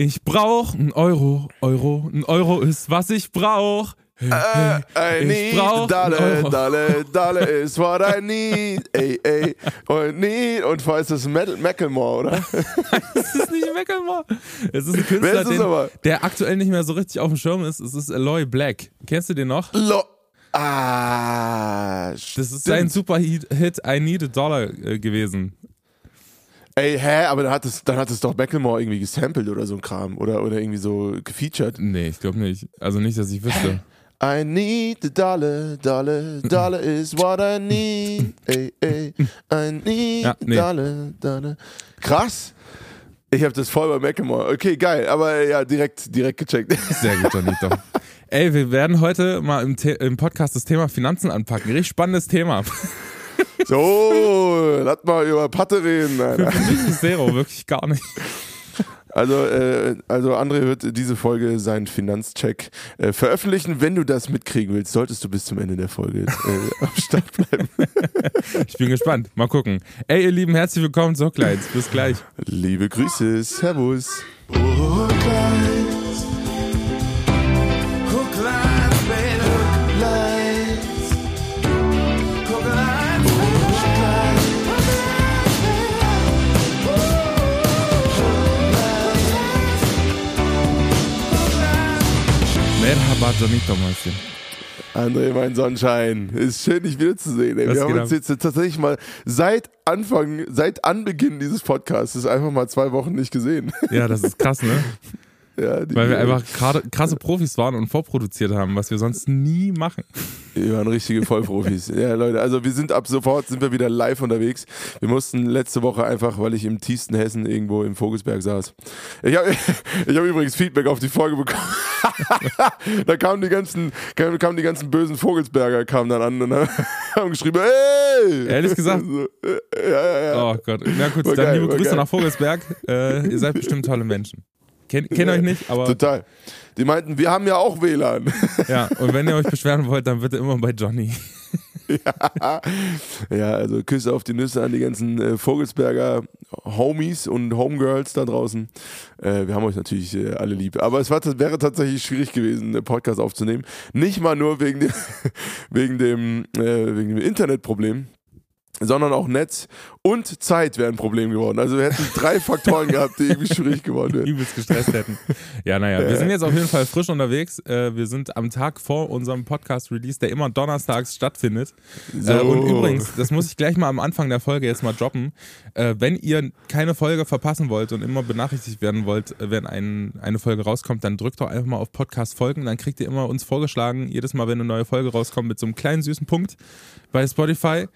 Ich brauch ein Euro, Euro, ein Euro ist was ich brauch. Hey, hey, I ich brauch ein Dollar, Euro. Dollar, Dollar is what I need. Ey, ey. Und need. Und vor ist das Metal, Macklemore, oder? Es ist nicht Macklemore. Es ist ein Künstler, ist es den, der aktuell nicht mehr so richtig auf dem Schirm ist. Es ist Aloy Black. Kennst du den noch? Lo ah, Das ist sein Super-Hit I Need a Dollar äh, gewesen. Ey, hä, aber dann hat es, dann hat es doch Macklemore irgendwie gesampelt oder so ein Kram. Oder, oder irgendwie so gefeatured. Nee, ich glaube nicht. Also nicht, dass ich wüsste. I need the dollar, dollar, dollar is what I need. Ey, ey. I need Ja, the nee. dollar, dollar. Krass. Ich habe das voll bei Macklemore. Okay, geil. Aber ja, direkt, direkt gecheckt. Sehr gut, Janito. Ey, wir werden heute mal im, The im Podcast das Thema Finanzen anpacken. Richtig spannendes Thema. So, lass mal über Patte reden. Alter. Für mich ist Zero wirklich gar nicht. Also, äh, also André wird diese Folge seinen Finanzcheck äh, veröffentlichen. Wenn du das mitkriegen willst, solltest du bis zum Ende der Folge äh, am Start bleiben. Ich bin gespannt. Mal gucken. Ey, ihr Lieben, herzlich willkommen zu Hooklines. Bis gleich. Liebe Grüße, Servus. Merhaba, Janito, Mäuschen. André, mein Sonnenschein. Ist schön, dich wiederzusehen. Ey. Wir haben uns jetzt tatsächlich mal seit Anfang, seit Anbeginn dieses Podcasts einfach mal zwei Wochen nicht gesehen. Ja, das ist krass, ne? ja, Weil wir einfach krasse Profis waren und vorproduziert haben, was wir sonst nie machen. Wir waren richtige Vollprofis. ja, Leute, also wir sind ab sofort sind wir wieder live unterwegs. Wir mussten letzte Woche einfach, weil ich im tiefsten Hessen irgendwo im Vogelsberg saß. Ich habe ich hab übrigens Feedback auf die Folge bekommen. da kamen die ganzen, kamen, die ganzen bösen Vogelsberger kamen dann an und haben geschrieben, hey! Ehrlich gesagt? Äh, ja, ja, ja. Oh Gott. Na gut, War dann geil, liebe Grüße geil. nach Vogelsberg. Äh, ihr seid bestimmt tolle Menschen. Kennt kennt euch nicht, aber Total. Die meinten, wir haben ja auch WLAN. ja. Und wenn ihr euch beschweren wollt, dann bitte immer bei Johnny. ja, also Küsse auf die Nüsse an die ganzen äh, Vogelsberger Homies und Homegirls da draußen. Äh, wir haben euch natürlich äh, alle lieb. Aber es war, wäre tatsächlich schwierig gewesen, einen Podcast aufzunehmen. Nicht mal nur wegen dem, wegen dem, äh, wegen dem Internetproblem. Sondern auch Netz und Zeit wären ein Problem geworden. Also wir hätten drei Faktoren gehabt, die irgendwie schwierig geworden wären. übelst gestresst hätten. Ja, naja, wir sind jetzt auf jeden Fall frisch unterwegs. Äh, wir sind am Tag vor unserem Podcast-Release, der immer donnerstags stattfindet. So. Äh, und übrigens, das muss ich gleich mal am Anfang der Folge jetzt mal droppen. Äh, wenn ihr keine Folge verpassen wollt und immer benachrichtigt werden wollt, wenn ein, eine Folge rauskommt, dann drückt doch einfach mal auf Podcast folgen. Dann kriegt ihr immer uns vorgeschlagen, jedes Mal, wenn eine neue Folge rauskommt, mit so einem kleinen süßen Punkt bei Spotify.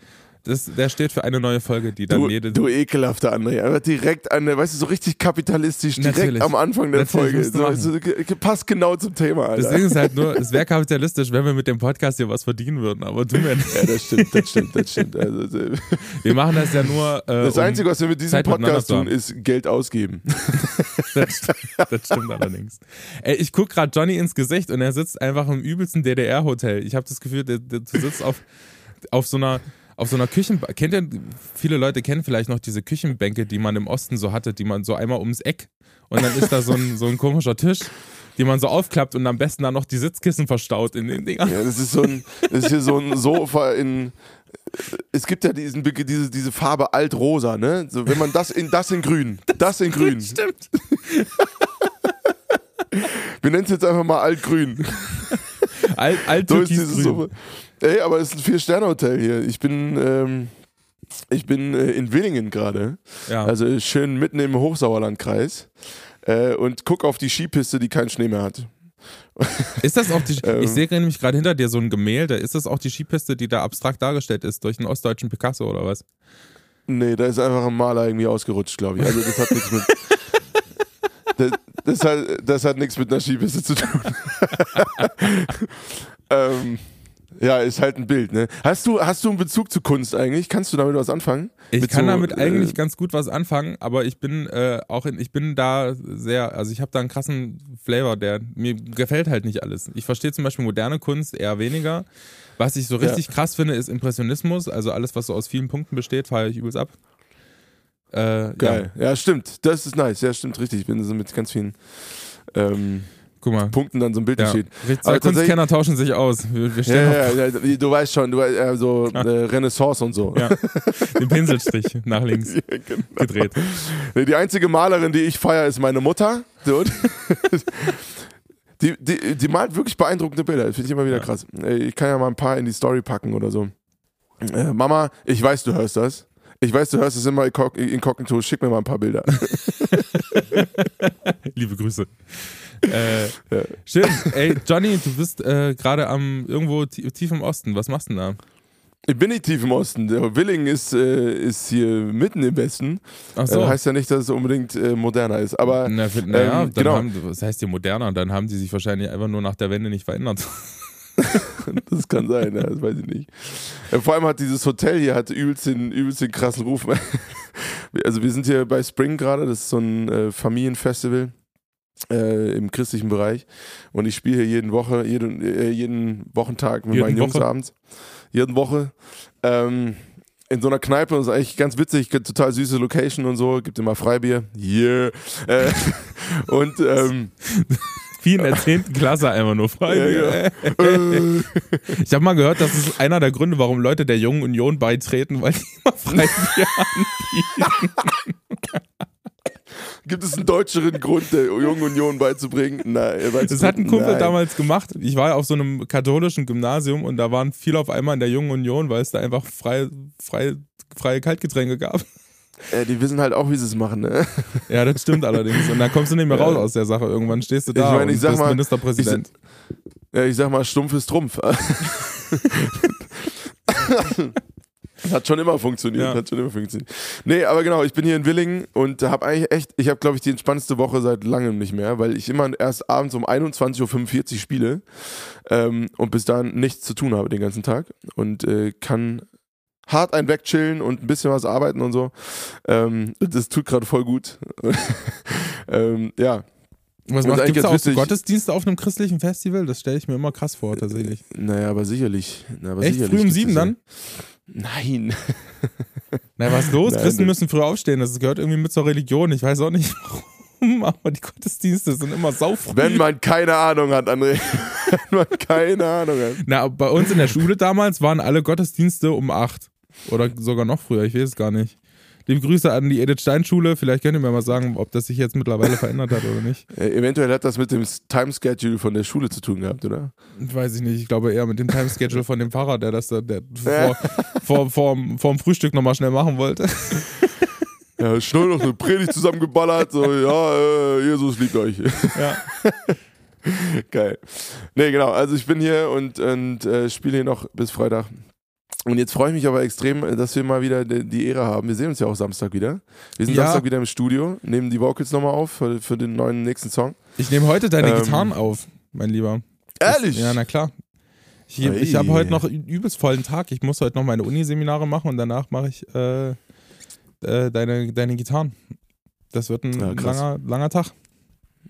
Das, der steht für eine neue Folge, die dann Du, jede. du ekelhafter André, aber direkt an der, weißt du, so richtig kapitalistisch, direkt Natürlich. am Anfang der Natürlich Folge. du So, so, passt genau zum Thema, Alter. Das Ding ist halt nur, es wäre kapitalistisch, wenn wir mit dem Podcast hier was verdienen würden, aber tun wir nicht. ja, das stimmt, das stimmt, das stimmt. Also, äh, Wir machen das ja nur. Äh, das um- Einzige, was wir mit diesem Zeit Podcast tun, ist Geld ausgeben. das, stimmt, das stimmt allerdings. Ey, ich guck gerade Johnny ins Gesicht und er sitzt einfach im übelsten DDR-Hotel. Ich habe das Gefühl, du sitzt auf, auf so einer. Auf so einer Küchen, kennt ihr, viele Leute kennen vielleicht noch diese Küchenbänke, die man im Osten so hatte, die man so einmal ums Eck und dann ist da so ein, so ein komischer Tisch, die man so aufklappt und am besten dann noch die Sitzkissen verstaut in den Dingern. Ja, das ist so ein, das ist hier so ein Sofa in. Es gibt ja diesen, diese, diese Farbe altrosa, ne? So, wenn man das in das in grün, das in grün. Stimmt. Wir nennen es jetzt einfach mal altgrün. Alt, alt So ist dieses türkisgrün. Sofa. Ey, aber es ist ein Vier-Sterne-Hotel hier. Ich bin, ähm, ich bin äh, in Willingen gerade. Ja. Also schön mitten im Hochsauerlandkreis. Äh, und guck auf die Skipiste, die keinen Schnee mehr hat. Ist das auch die, Ähm. ich sehe nämlich gerade hinter dir so ein Gemälde, ist das auch die Skipiste, die da abstrakt dargestellt ist, durch einen ostdeutschen Picasso oder was? Nee, da ist einfach ein Maler irgendwie ausgerutscht, glaube ich. Also das hat nichts mit. Das, das, hat, das hat nichts mit einer Skipiste zu tun. ähm, ja, ist halt ein Bild, ne? Hast du, hast du einen Bezug zu Kunst eigentlich? Kannst du damit was anfangen? Ich Mit kann so, damit eigentlich äh, ganz gut was anfangen, aber ich bin äh, auch in, ich bin da sehr, also ich habe da einen krassen Flavor, der mir gefällt halt nicht alles. Ich verstehe zum Beispiel moderne Kunst eher weniger. Was ich so richtig krass finde, ist Impressionismus, also alles, was so aus vielen Punkten besteht, feiere ich übelst ab. Äh, Geil. Ja. ja. stimmt. Das ist nice. Ja, stimmt, richtig. Ich bin so mit ganz vielen ähm, Guck mal. Punkten dann so ein Bild Ja. steht. Zwei Kunstkenner tauschen sich aus. Wir, wir Ja, ja, ja, du weißt schon, du weißt, äh, so äh, Renaissance und so. auf den Pinselstrich nach links Ja, genau. gedreht. Die einzige Malerin, die ich feiere, ist meine Mutter. Die, die, die malt wirklich beeindruckende Bilder. Das finde ich immer wieder Ja. krass. Ich kann ja mal ein paar in die Story packen oder so. Äh, Mama, ich weiß, du hörst das. Ich weiß, du hörst es immer inkognito. Schick mir mal ein paar Bilder. Liebe Grüße. Äh, Ja. Schön. Ey, Johnny, du bist äh, gerade am irgendwo tie- tief im Osten. Was machst du denn da? Ich bin nicht tief im Osten. Der Willing ist, äh, ist hier mitten im Westen. Ach Äh, heißt ja nicht, dass es unbedingt äh, moderner ist. Aber Na, für, naja, ähm, dann genau. haben, was heißt hier moderner? Dann haben die sich wahrscheinlich einfach nur nach der Wende nicht verändert. Das kann sein, ja, das weiß ich nicht. Äh, Vor allem hat dieses Hotel hier hat übelst den, übelst den krassen Ruf. Also wir sind hier bei Spring gerade, das ist so ein äh, Familienfestival äh, im christlichen Bereich und ich spiele hier jeden Woche, jeden, äh, jeden Wochentag mit Jeden meinen Jungs Woche? abends. Jeden Woche. Ähm, in so einer Kneipe, das ist eigentlich ganz witzig, total süße Location und so, gibt immer Freibier. Yeah. Äh, und ähm, Wie in der 10. Klasse einfach nur frei. Ja, äh, Ich habe mal gehört, das ist einer der Gründe, warum Leute der Jungen Union beitreten, weil die immer Freibier anbieten. Gibt es einen deutscheren Grund, der Jungen Union beizubringen? Nein, Das hat ein Kumpel Nein. damals gemacht. Ich war ja auf so einem katholischen Gymnasium und da waren viele auf einmal in der Jungen Union, weil es da einfach frei, frei, freie Kaltgetränke gab. Äh, die wissen halt auch, wie sie es machen, ne? Ja, das stimmt allerdings. Und dann kommst du nicht mehr raus aus der Sache. Irgendwann stehst du da Ich meine, ich und bist mal, Ministerpräsident. Ja, ich sag mal, stumpf ist Trumpf. Hat schon immer funktioniert, Ja. hat schon immer funktioniert. Nee, aber genau, ich bin hier in Willingen und habe eigentlich echt, ich habe glaube ich die entspannendste Woche seit langem nicht mehr, weil ich immer erst abends um 21.45 Uhr spiele ähm, und bis dahin nichts zu tun habe den ganzen Tag und äh, kann hart ein wegchillen und ein bisschen was arbeiten und so. Ähm, das tut gerade voll gut. ähm, ja, Was macht, eigentlich auch so Gottesdienste auf einem christlichen Festival? Das stelle ich mir immer krass vor, tatsächlich. naja, aber sicherlich. Na, aber Echt? sicherlich Früh um sieben dann? Nein. Na, was ist los? Nein, Christen müssen früh aufstehen. Das gehört irgendwie mit zur Religion. Ich weiß auch nicht warum, aber die Gottesdienste sind immer saufrüh. Wenn man keine Ahnung hat, André. Wenn man keine Ahnung hat. Na, bei uns in der Schule damals waren alle Gottesdienste um acht. Oder sogar noch früher, ich weiß es gar nicht. Liebe Grüße an die Edith Stein Schule. Vielleicht könnt ihr mir mal sagen, ob das sich jetzt mittlerweile verändert hat oder nicht. Äh, eventuell hat das mit dem Timeschedule von der Schule zu tun gehabt, oder? Weiß ich nicht. Ich glaube eher mit dem Timeschedule von dem Pfarrer, der das da der vor, vor, vor, vor dem Frühstück nochmal schnell machen wollte. Ja, schnell noch eine Predigt zusammengeballert. So, ja, äh, Jesus liebt euch. Ja. Geil. Nee, genau. Also ich bin hier und, und äh, spiele hier noch bis Freitag. Und jetzt freue ich mich aber extrem, äh, dass wir mal wieder die, Ehre haben. Wir sehen uns ja auch Samstag wieder. Wir sind Ja. Samstag wieder im Studio, nehmen die Vocals nochmal auf für, für den neuen nächsten Song. Ich nehme heute deine Ähm, Gitarren auf, mein Lieber. Ehrlich? Ja, na klar. Ich, Ei. ich habe heute noch einen übelst vollen Tag. Ich muss heute noch meine Uniseminare machen und danach mache ich äh, äh, deine, deine Gitarren. Das wird ein Ja, langer, langer Tag.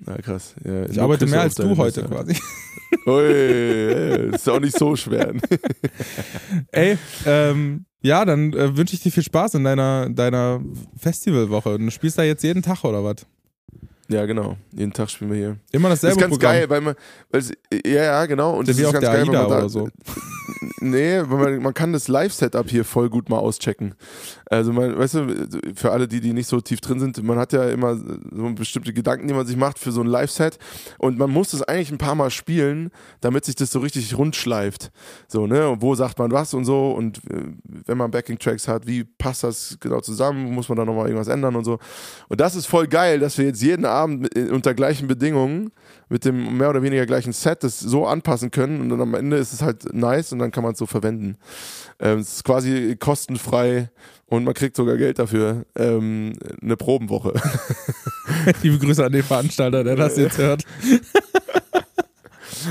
Ja, krass. Ja, Ich arbeite Küsse mehr als du heute Nüsse. quasi. Ui, ist auch nicht so schwer. Ey, ähm, ja, dann äh, wünsche ich dir viel Spaß in deiner, deiner Festivalwoche. Du spielst da jetzt jeden Tag oder was? Ja, genau. Jeden Tag spielen wir hier. Immer Das dasselbe ist ganz Programm. geil, weil man, weil es, ja, ja, genau. Und das wie ist ganz der geil, AIDA man da, oder so. Nee, man, man kann das Live-Setup hier voll gut mal auschecken. Also man, weißt du, für alle, die, die nicht so tief drin sind, man hat ja immer so bestimmte Gedanken, die man sich macht für so ein Live-Set und man muss das eigentlich ein paar Mal spielen, damit sich das so richtig rund schleift. So, ne? Und wo sagt man was und so und äh, wenn man Backing-Tracks hat, wie passt das genau zusammen? Muss man da nochmal irgendwas ändern und so. Und das ist voll geil, dass wir jetzt jeden Abend mit- unter gleichen Bedingungen mit dem mehr oder weniger gleichen Set das so anpassen können und dann am Ende ist es halt nice und dann kann man es so verwenden. Ähm, es ist quasi kostenfrei und man kriegt sogar Geld dafür. Ähm, eine Probenwoche. Liebe Grüße an den Veranstalter, der das jetzt hört.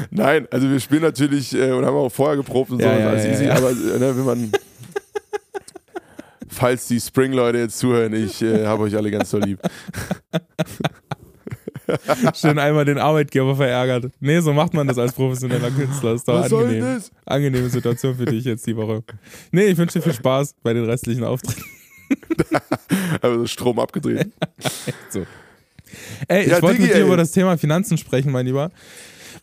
Nein, also wir spielen natürlich äh, und haben auch vorher geprobt und so, Ja, ist ja, alles ja, easy, aber äh, ne, wenn man falls die Spring-Leute jetzt zuhören, ich äh, habe euch alle ganz so lieb. Schön einmal den Arbeitgeber verärgert. Nee, so macht man das als professioneller Künstler. Ist doch Was soll angenehm. das? Angenehme Situation für dich jetzt die Woche. Nee, ich wünsche dir viel Spaß bei den restlichen Auftritten. Also Strom abgedreht. so. Ey, Ja, ich wollte mit dir ey. über das Thema Finanzen sprechen, mein Lieber.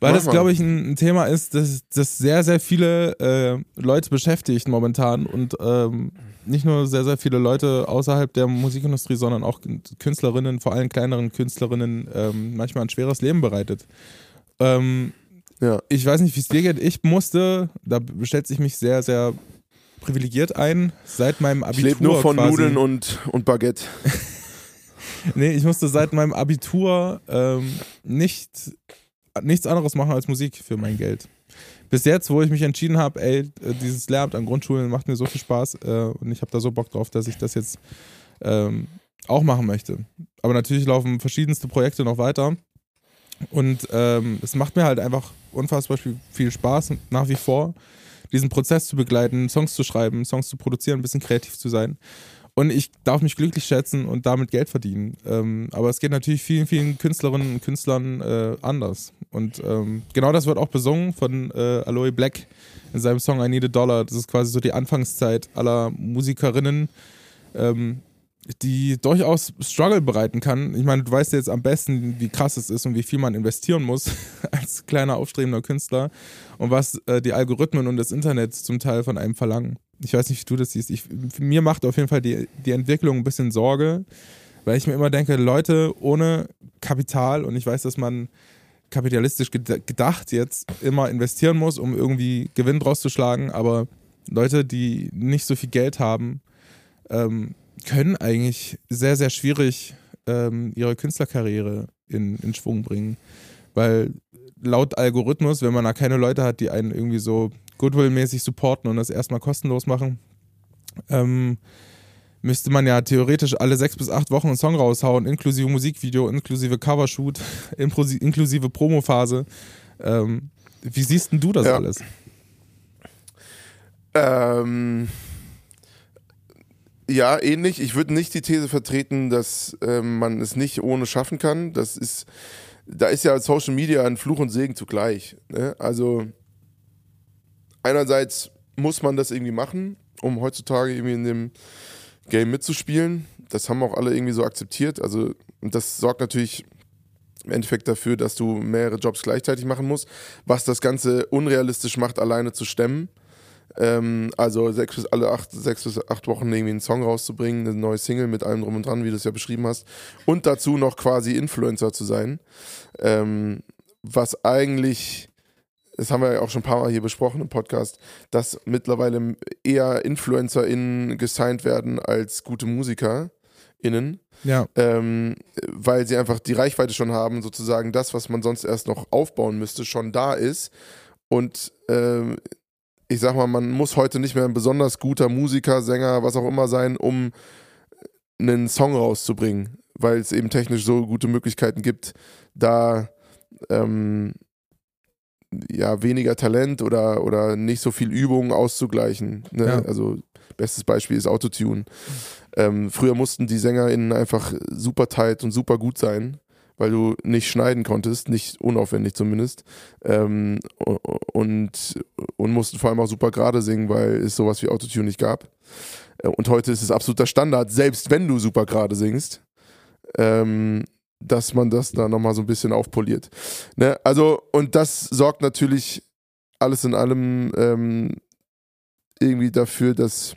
Weil Mach das, glaube ich, ein, ein Thema ist, das, das sehr, sehr viele äh, Leute beschäftigt momentan und ähm, nicht nur sehr, sehr viele Leute außerhalb der Musikindustrie, sondern auch Künstlerinnen, vor allem kleineren Künstlerinnen, ähm, manchmal ein schweres Leben bereitet. Ähm, Ja. ich weiß nicht, wie es dir geht. Ich musste, da schätze ich mich sehr, sehr privilegiert ein, seit meinem Ich Abitur. lebe nur von quasi, Nudeln und, und Baguette. Nee, ich musste seit meinem Abitur ähm, nicht, nichts anderes machen als Musik für mein Geld. Bis jetzt, wo ich mich entschieden habe, ey, äh, dieses Lehramt an Grundschulen macht mir so viel Spaß äh, und ich habe da so Bock drauf, dass ich das jetzt ähm, auch machen möchte. Aber natürlich laufen verschiedenste Projekte noch weiter und ähm, es macht mir halt einfach unfassbar viel, viel Spaß nach wie vor, diesen Prozess zu begleiten, Songs zu schreiben, Songs zu produzieren, ein bisschen kreativ zu sein. Und ich darf mich glücklich schätzen und damit Geld verdienen. Ähm, aber es geht natürlich vielen, vielen Künstlerinnen und Künstlern äh, anders. Und ähm, genau das wird auch besungen von äh, Aloe Black in seinem Song I Need a Dollar. Das ist quasi so die Anfangszeit aller Musikerinnen, ähm, die durchaus Struggle bereiten kann. Ich meine, du weißt ja jetzt am besten, wie krass es ist und wie viel man investieren muss als kleiner aufstrebender Künstler und was äh, die Algorithmen und das Internet zum Teil von einem verlangen. Ich weiß nicht, wie du das siehst. Ich, mir macht auf jeden Fall die, die Entwicklung ein bisschen Sorge, weil ich mir immer denke, Leute ohne Kapital und ich weiß, dass man kapitalistisch ged- gedacht jetzt immer investieren muss, um irgendwie Gewinn draus zu schlagen, aber Leute, die nicht so viel Geld haben, ähm, können eigentlich sehr, sehr schwierig ähm, ihre Künstlerkarriere in, in Schwung bringen. Weil laut Algorithmus, wenn man da keine Leute hat, die einen irgendwie so Goodwill-mäßig supporten und das erstmal kostenlos machen, ähm, müsste man ja theoretisch alle sechs bis acht Wochen einen Song raushauen, inklusive Musikvideo, inklusive Covershoot, inklusive, Promophase. Ähm, wie siehst denn du das Ja. alles? Ähm, ja, ähnlich. Ich würde nicht die These vertreten, dass ähm, man es nicht ohne schaffen kann. Das ist, da ist ja Social Media ein Fluch und Segen zugleich. Ne? Also einerseits muss man das irgendwie machen, um heutzutage irgendwie in dem Game mitzuspielen. Das haben auch alle irgendwie so akzeptiert. Also das sorgt natürlich im Endeffekt dafür, dass du mehrere Jobs gleichzeitig machen musst, was das Ganze unrealistisch macht, alleine zu stemmen. Ähm, also sechs bis alle acht, sechs bis acht Wochen irgendwie einen Song rauszubringen, eine neue Single mit allem drum und dran, wie du es ja beschrieben hast. Und dazu noch quasi Influencer zu sein. Ähm, was eigentlich, das haben wir ja auch schon ein paar Mal hier besprochen im Podcast, dass mittlerweile eher InfluencerInnen gesigned werden als gute MusikerInnen Ja, ähm, weil sie einfach die Reichweite schon haben, sozusagen das, was man sonst erst noch aufbauen müsste, schon da ist. Und ähm, ich sag mal, man muss heute nicht mehr ein besonders guter Musiker, Sänger, was auch immer sein, um einen Song rauszubringen, weil es eben technisch so gute Möglichkeiten gibt, da ähm, ja weniger Talent oder, oder nicht so viel Übung auszugleichen. Ne? Ja. Also bestes Beispiel ist Autotune. Ähm, früher mussten die SängerInnen einfach super tight und super gut sein, weil du nicht schneiden konntest, nicht unaufwendig zumindest. Ähm, und, und mussten vor allem auch super gerade singen, weil es sowas wie Autotune nicht gab. Äh, Und heute ist es absoluter Standard, selbst wenn du super gerade singst, ähm, dass man das da nochmal so ein bisschen aufpoliert. Ne? Also, und das sorgt natürlich alles in allem ähm, irgendwie dafür, dass,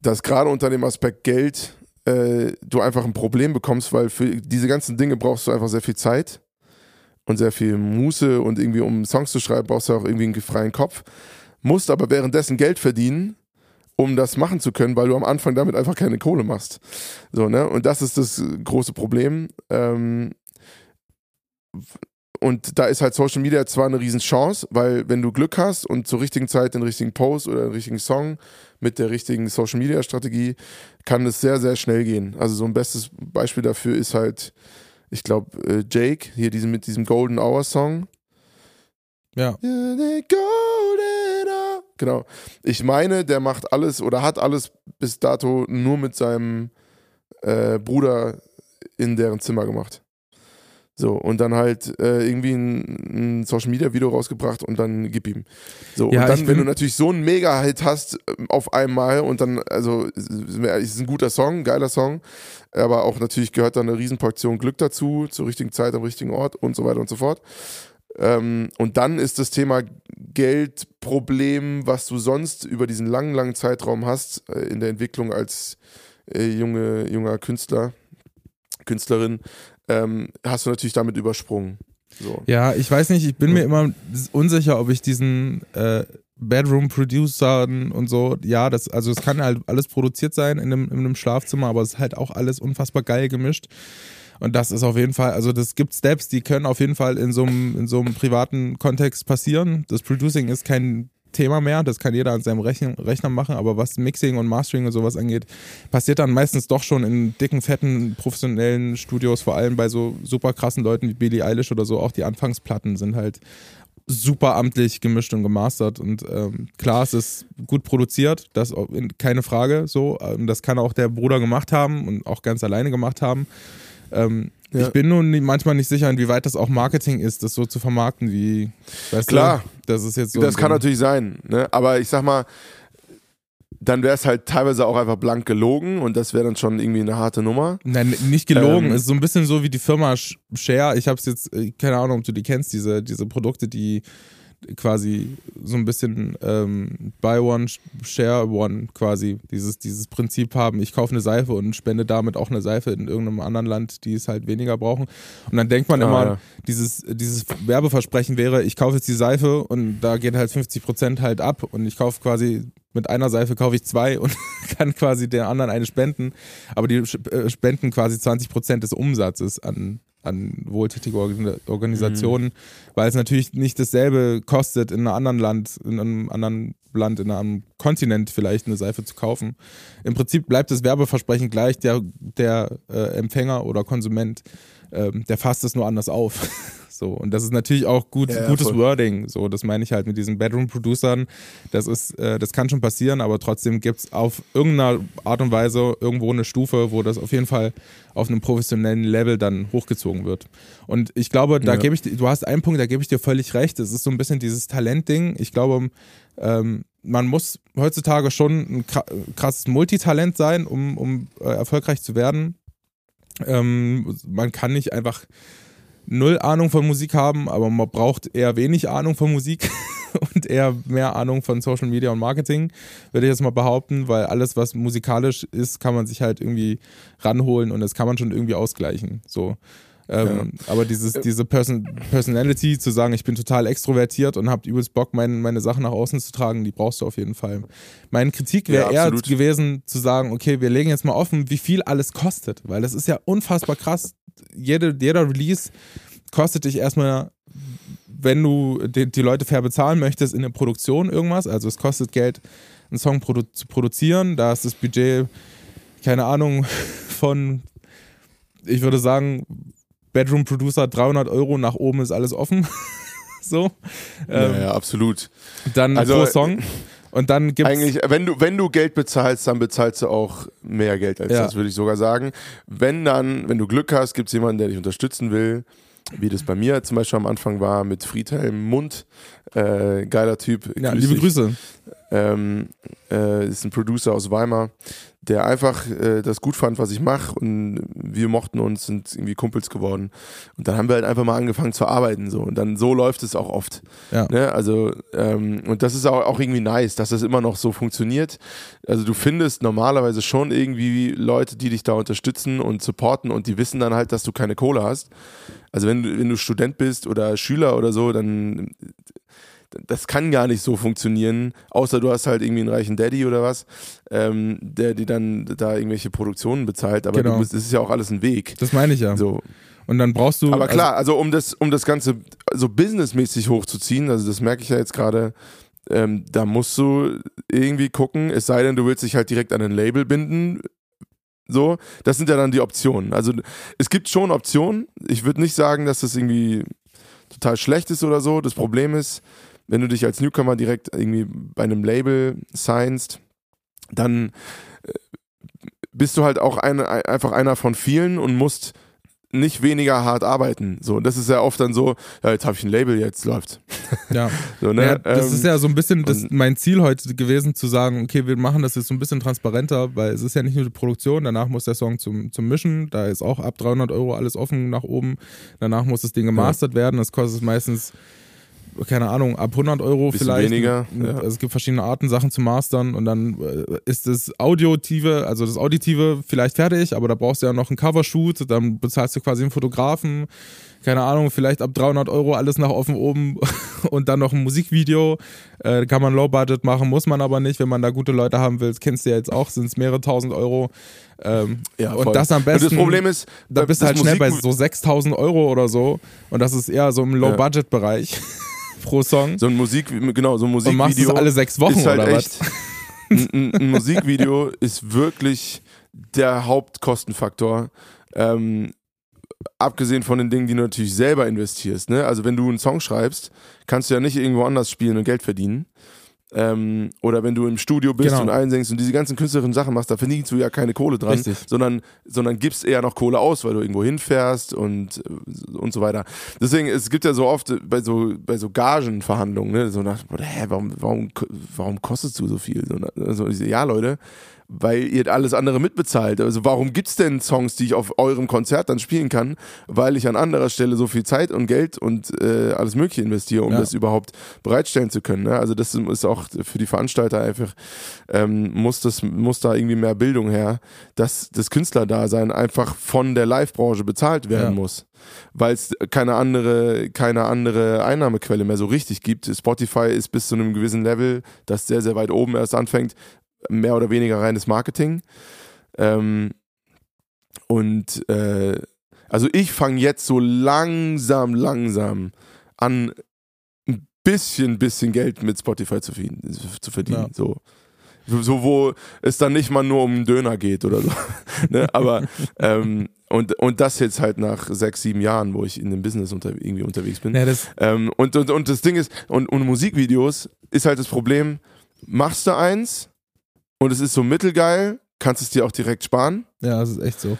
dass gerade unter dem Aspekt Geld äh, du einfach ein Problem bekommst, weil für diese ganzen Dinge brauchst du einfach sehr viel Zeit und sehr viel Muße und irgendwie, um Songs zu schreiben, brauchst du auch irgendwie einen freien Kopf. Musst aber währenddessen Geld verdienen, um das machen zu können, weil du am Anfang damit einfach keine Kohle machst. So, ne? Und das ist das große Problem. Ähm, und da ist halt Social Media zwar eine Riesenchance, weil wenn du Glück hast und zur richtigen Zeit den richtigen Post oder den richtigen Song mit der richtigen Social Media Strategie, kann es sehr, sehr schnell gehen. Also so ein bestes Beispiel dafür ist halt, ich glaube, äh, Jake, hier diesen, mit diesem Golden Hour Song. ja. Genau. Ich meine, der macht alles oder hat alles bis dato nur mit seinem äh, Bruder in deren Zimmer gemacht. So, und dann halt äh, irgendwie ein, ein Social Media Video rausgebracht und dann gib ihm. So, Ja, und dann, wenn du natürlich so einen Mega-Hit hast ähm, auf einmal und dann, also, es ist ein guter Song, ein geiler Song, aber auch natürlich gehört da eine Riesenportion Glück dazu, zur richtigen Zeit am richtigen Ort und so weiter und so fort. Ähm, und dann ist das Thema Geldproblem, was du sonst über diesen langen, langen Zeitraum hast, äh, in der Entwicklung als äh, junge, junger Künstler, Künstlerin, ähm, hast du natürlich damit übersprungen. So. Ja, ich weiß nicht, ich bin mir immer unsicher, ob ich diesen äh, Bedroom-Producern und so, ja, das, also es kann halt alles produziert sein in einem, in einem Schlafzimmer, aber es ist halt auch alles unfassbar geil gemischt. Und das ist auf jeden Fall, also das gibt Steps, die können auf jeden Fall in so einem, in so einem privaten Kontext passieren. Das Producing ist kein Thema mehr, das kann jeder an seinem Rechn Rechner machen, aber was Mixing und Mastering und sowas angeht, passiert dann meistens doch schon in dicken, fetten, professionellen Studios, vor allem bei so super krassen Leuten wie Billie Eilish oder so. Auch die Anfangsplatten sind halt super amtlich gemischt und gemastert und ähm, klar, es ist gut produziert, das keine Frage so. Ähm, das kann auch der Bruder gemacht haben und auch ganz alleine gemacht haben. Ähm, Ja. Ich bin nun manchmal nicht sicher, inwieweit das auch Marketing ist, das so zu vermarkten, wie Klar. du, das ist jetzt so. das so kann ein- natürlich sein, ne? aber ich sag mal, dann wäre es halt teilweise auch einfach blank gelogen und das wäre dann schon irgendwie eine harte Nummer. Nein, nicht gelogen. Ähm, es ist so ein bisschen so wie die Firma Sh- Share. Ich habe es jetzt, äh, keine Ahnung, ob du die kennst, diese, diese Produkte, die quasi so ein bisschen ähm, Buy One, Share One quasi dieses, dieses Prinzip haben. Ich kaufe eine Seife und spende damit auch eine Seife in irgendeinem anderen Land, die es halt weniger brauchen. Und dann denkt man Ah, immer, ja. dieses, dieses Werbeversprechen wäre, ich kaufe jetzt die Seife und da geht halt 50% halt ab und ich kaufe quasi mit einer Seife kaufe ich zwei und kann quasi der anderen eine spenden, aber die äh, spenden quasi 20% des Umsatzes an, an wohltätige Organ- Organisationen, weil es natürlich nicht dasselbe kostet, in einem anderen Land, in einem anderen Land, in einem Kontinent vielleicht eine Seife zu kaufen. Im Prinzip bleibt das Werbeversprechen gleich, der, der äh, Empfänger oder Konsument, ähm, der fasst es nur anders auf. So, und das ist natürlich auch gut, Ja, gutes voll. Wording. So, das meine ich halt mit diesen Bedroom-Producern. Das ist, äh, das kann schon passieren, aber trotzdem gibt es auf irgendeiner Art und Weise irgendwo eine Stufe, wo das auf jeden Fall auf einem professionellen Level dann hochgezogen wird. Und ich glaube, da Ja. gebe ich, du hast einen Punkt, da gebe ich dir völlig recht. Es ist so ein bisschen dieses Talentding. Ich glaube, ähm, man muss heutzutage schon ein kra- krasses Multitalent sein, um, um äh, erfolgreich zu werden. Ähm, man kann nicht einfach null Ahnung von Musik haben, aber man braucht eher wenig Ahnung von Musik und eher mehr Ahnung von Social Media und Marketing, würde ich jetzt mal behaupten, weil alles, was musikalisch ist, kann man sich halt irgendwie ranholen und das kann man schon irgendwie ausgleichen. So. Ähm, Aber dieses, diese Person Personality zu sagen, ich bin total extrovertiert und hab übelst Bock, mein, meine Sachen nach außen zu tragen, die brauchst du auf jeden Fall. Meine Kritik wäre Ja, eher gewesen, zu sagen, okay, wir legen jetzt mal offen, wie viel alles kostet, weil das ist ja unfassbar krass. Jede, jeder Release kostet dich erstmal, wenn du die, die Leute fair bezahlen möchtest, in der Produktion irgendwas. Also es kostet Geld, einen Song produ zu produzieren. Da ist das Budget, keine Ahnung, von, ich würde sagen, Bedroom Producer 300 Euro, nach oben ist alles offen. so. Ähm, ja, ja, absolut. Dann Also, pro Song. Und dann gibt's Eigentlich, wenn du, wenn du Geld bezahlst, dann bezahlst du auch mehr Geld als Ja. das, würde ich sogar sagen. Wenn dann, wenn du Glück hast, gibt es jemanden, der dich unterstützen will, wie das bei mir zum Beispiel am Anfang war mit Friedhelm Mund, äh, geiler Typ. ja, grüß liebe dich. Grüße. Ähm, äh, ist ein Producer aus Weimar, der einfach äh, das gut fand, was ich mache und wir mochten uns, sind irgendwie Kumpels geworden. Und dann haben wir halt einfach mal angefangen zu arbeiten so und dann so läuft es auch oft. Ja. Ne? Also ähm, und das ist auch, auch irgendwie nice, dass das immer noch so funktioniert. Also du findest normalerweise schon irgendwie Leute, die dich da unterstützen und supporten und die wissen dann halt, dass du keine Kohle hast. Also wenn du, wenn du Student bist oder Schüler oder so, dann das kann gar nicht so funktionieren, außer du hast halt irgendwie einen reichen Daddy oder was, ähm, der dir dann da irgendwelche Produktionen bezahlt, aber Genau. du bist, das ist ja auch alles ein Weg. Das meine ich ja. So. Und dann brauchst du. Aber klar, also um das, um das Ganze so businessmäßig hochzuziehen, also das merke ich ja jetzt gerade, ähm, da musst du irgendwie gucken, es sei denn, du willst dich halt direkt an ein Label binden. So, das sind ja dann die Optionen. Also es gibt schon Optionen. Ich würde nicht sagen, dass das irgendwie total schlecht ist oder so. Das Problem ist, wenn du dich als Newcomer direkt irgendwie bei einem Label signst, dann äh, bist du halt auch ein, ein, einfach einer von vielen und musst nicht weniger hart arbeiten. So, das ist ja oft dann so, ja, jetzt habe ich ein Label, jetzt läuft's. Ja. so, ne? ja das Ähm, ist ja so ein bisschen das, mein Ziel heute gewesen, zu sagen, okay, wir machen das jetzt so ein bisschen transparenter, weil es ist ja nicht nur die Produktion, danach muss der Song zum, zum Mischen, da ist auch ab 300 Euro alles offen nach oben, danach muss das Ding gemastert werden, das kostet meistens keine Ahnung, ab 100 Euro Bisschen vielleicht. weniger, ja. Also es gibt verschiedene Arten, Sachen zu mastern und dann äh, ist das Audiotive, also das Auditive vielleicht fertig, aber da brauchst du ja noch einen Covershoot, dann bezahlst du quasi einen Fotografen, keine Ahnung, vielleicht ab 300 Euro alles nach offen oben und dann noch ein Musikvideo. Äh, kann man Low Budget machen, muss man aber nicht, wenn man da gute Leute haben will. Das kennst du ja jetzt auch, sind es mehrere tausend Euro. Ähm, Ja, und voll. das am besten. Und das Problem ist, da bist du halt schnell bei Musik- so 6000 Euro oder so. Und das ist eher so im Low-Budget-Bereich pro Song. so ein Musik, genau, so ein und machst es Musikvideo alle sechs Wochen ist halt oder echt. Ein, ein, ein Musikvideo ist wirklich der Hauptkostenfaktor. Ähm, abgesehen von den Dingen, die du natürlich selber investierst. Ne? Also wenn du einen Song schreibst, kannst du ja nicht irgendwo anders spielen und Geld verdienen. Ähm, oder wenn du im Studio bist Genau. und einsingst und diese ganzen künstlerischen Sachen machst, da verdienst du ja keine Kohle dran, Richtig. sondern, sondern gibst eher noch Kohle aus, weil du irgendwo hinfährst und, und so weiter. Deswegen, es gibt ja so oft bei so, bei so Gagenverhandlungen, ne, so nach, hä, warum, warum, warum kostest du so viel? So, also, ich so, ja, Leute, weil ihr alles andere mitbezahlt. Also warum gibt's denn Songs, die ich auf eurem Konzert dann spielen kann, weil ich an anderer Stelle so viel Zeit und Geld und äh, alles Mögliche investiere, um Ja. das überhaupt bereitstellen zu können. Ne? Also das ist auch für die Veranstalter einfach, ähm, muss, das, muss da irgendwie mehr Bildung her, dass das Künstlerdasein einfach von der Live-Branche bezahlt werden Ja. muss. Weil es keine andere, keine andere Einnahmequelle mehr so richtig gibt. Spotify ist bis zu einem gewissen Level, das sehr, sehr weit oben erst anfängt, mehr oder weniger reines Marketing. Ähm, und äh, also ich fange jetzt so langsam, langsam an, ein bisschen, bisschen Geld mit Spotify zu verdienen. Zu verdienen Ja. so. So, wo es dann nicht mal nur um einen Döner geht oder so. ne? Aber ähm, und, und das jetzt halt nach sechs, sieben Jahren, wo ich in dem Business unter, irgendwie unterwegs bin. Ja, Ähm, und, und, und das Ding ist, und, und Musikvideos ist halt das Problem, machst du eins und es ist so mittelgeil, kannst es dir auch direkt sparen. ja, das ist echt so.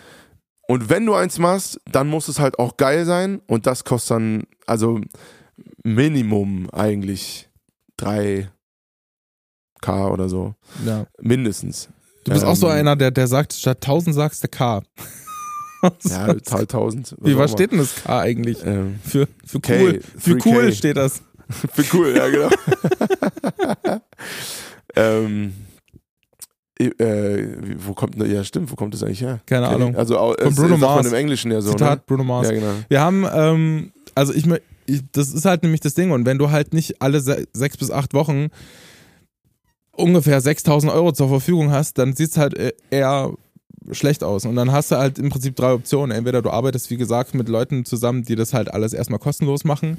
Und wenn du eins machst, dann muss es halt auch geil sein und das kostet dann, also Minimum eigentlich 3K oder so. Ja. Mindestens. Du bist auch so Ähm, einer, der, der sagt, statt 1000 sagst du K. Ja, 1000. Wie, was steht denn das K eigentlich? Ähm, Für, für K, cool. Für 3K. cool steht das. Für cool, ja, genau. ähm, äh, wo kommt ja stimmt, wo kommt das eigentlich her? Keine Okay. Ahnung. Also Von es- Bruno Mars. im Englischen ja so, Zitat ne? Bruno Mars. Ja, genau. Wir haben, ähm, also ich, ich, das ist halt nämlich das Ding. Und wenn du halt nicht alle se sechs bis acht Wochen ungefähr 6000 Euro zur Verfügung hast, dann sieht es halt äh, eher schlecht aus. Und dann hast du halt im Prinzip drei Optionen. Entweder du arbeitest, wie gesagt, mit Leuten zusammen, die das halt alles erstmal kostenlos machen.